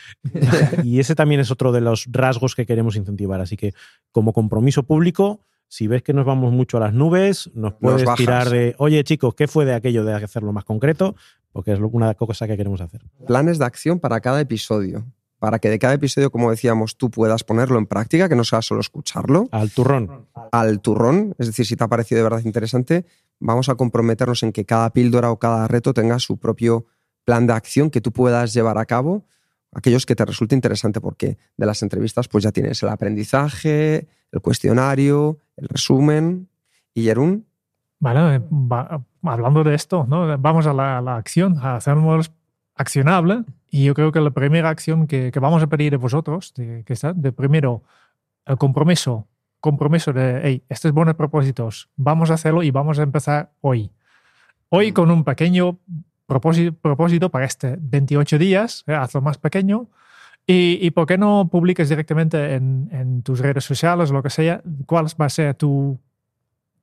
Y ese también es otro de los rasgos que queremos incentivar. Así que, como compromiso público, si ves que nos vamos mucho a las nubes, nos puedes tirar de, oye chicos, ¿qué fue de aquello de hacerlo más concreto? Porque es una cosa que queremos hacer. Planes de acción para cada episodio. Para que de cada episodio, como decíamos, tú puedas ponerlo en práctica, que no sea solo escucharlo. Al turrón. al turrón, es decir, si te ha parecido de verdad interesante, vamos a comprometernos en que cada píldora o cada reto tenga su propio plan de acción que tú puedas llevar a cabo, aquellos que te resulte interesante, porque de las entrevistas pues ya tienes el aprendizaje, el cuestionario, el resumen. Y Jerún, Vale, va- hablando de esto, ¿no? vamos a la, a la acción, a hacernos accionable. Y yo creo que la primera acción que, que vamos a pedir de vosotros, de, que está, de primero, el compromiso, compromiso de, hey, estos buenos propósitos, vamos a hacerlo y vamos a empezar hoy. Hoy con un pequeño propósito, propósito para este 28 días, eh, hazlo más pequeño. Y, y por qué no publiques directamente en, en tus redes sociales, lo que sea, cuál va a ser tu,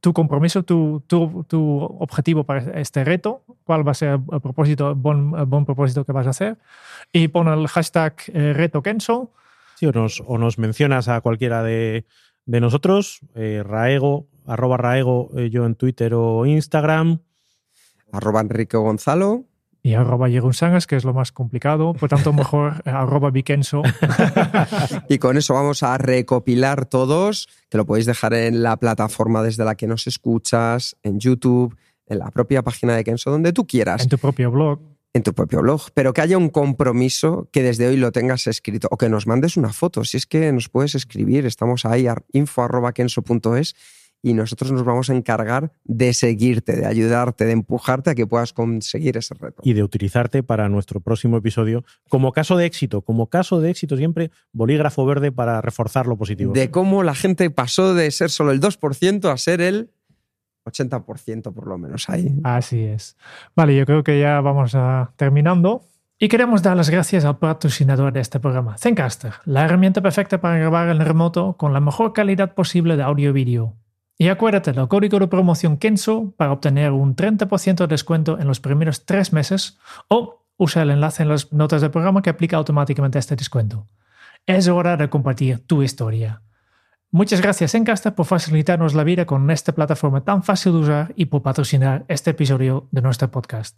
tu compromiso, tu, tu, tu objetivo para este reto, cuál va a ser el propósito, el buen, el buen propósito que vas a hacer. Y pon el hashtag eh, reto Kenso. Sí, o, nos, o nos mencionas a cualquiera de, de nosotros, eh, Raego, arroba Raego, eh, yo en Twitter o Instagram. arroba Enrique Gonzalo. Y arroba Jeroen Sangas, que es lo más complicado. Por tanto, [laughs] mejor eh, arroba Vikenso. [laughs] Y con eso vamos a recopilar todos, que lo podéis dejar en la plataforma desde la que nos escuchas, en YouTube, en la propia página de Kenso, donde tú quieras. en tu propio blog. en tu propio blog, pero que haya un compromiso que desde hoy lo tengas escrito o que nos mandes una foto. Si es que nos puedes escribir, estamos ahí, info.kenso.es y nosotros nos vamos a encargar de seguirte, de ayudarte, de empujarte a que puedas conseguir ese reto. y de utilizarte para nuestro próximo episodio como caso de éxito. Como caso de éxito siempre, bolígrafo verde para reforzar lo positivo. De cómo la gente pasó de ser solo el 2% a ser el 80% por lo menos ahí. Así es. Vale, yo creo que ya vamos a terminando. Y queremos dar las gracias al patrocinador de este programa, Zencaster, la herramienta perfecta para grabar en remoto con la mejor calidad posible de audio y vídeo. Y acuérdate del código de promoción KENSO para obtener un 30% de descuento en los primeros tres meses o usa el enlace en las notas del programa que aplica automáticamente este descuento. Es hora de compartir tu historia. Muchas gracias Encaster por facilitarnos la vida con esta plataforma tan fácil de usar y por patrocinar este episodio de nuestro podcast.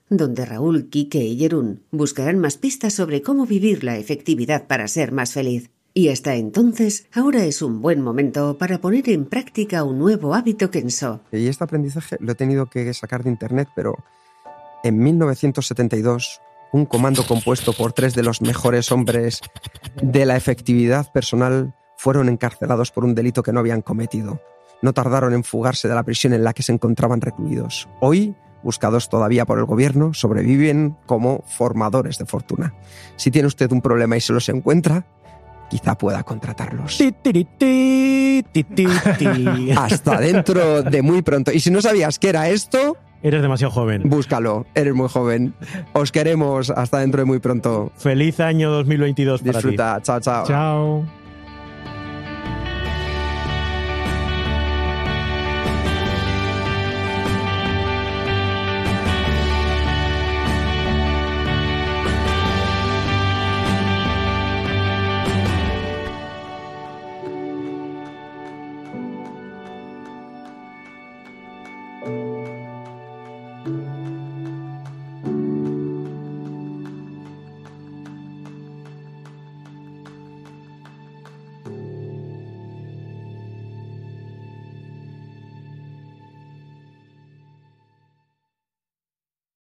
donde Raúl, Quique y Jerún buscarán más pistas sobre cómo vivir la efectividad para ser más feliz. Y hasta entonces, ahora es un buen momento para poner en práctica un nuevo hábito Kenso. Y este aprendizaje lo he tenido que sacar de internet, pero en 1972, un comando compuesto por tres de los mejores hombres de la efectividad personal fueron encarcelados por un delito que no habían cometido. No tardaron en fugarse de la prisión en la que se encontraban recluidos. Hoy, buscados todavía por el gobierno, sobreviven como formadores de fortuna. Si tiene usted un problema y se los encuentra, quizá pueda contratarlos. [laughs] Hasta dentro de muy pronto. Y si no sabías qué era esto, Eres demasiado joven. búscalo. Eres muy joven. Os queremos. Hasta dentro de muy pronto. Feliz año 2022 para ti. Disfruta. Chao, chao. Chao.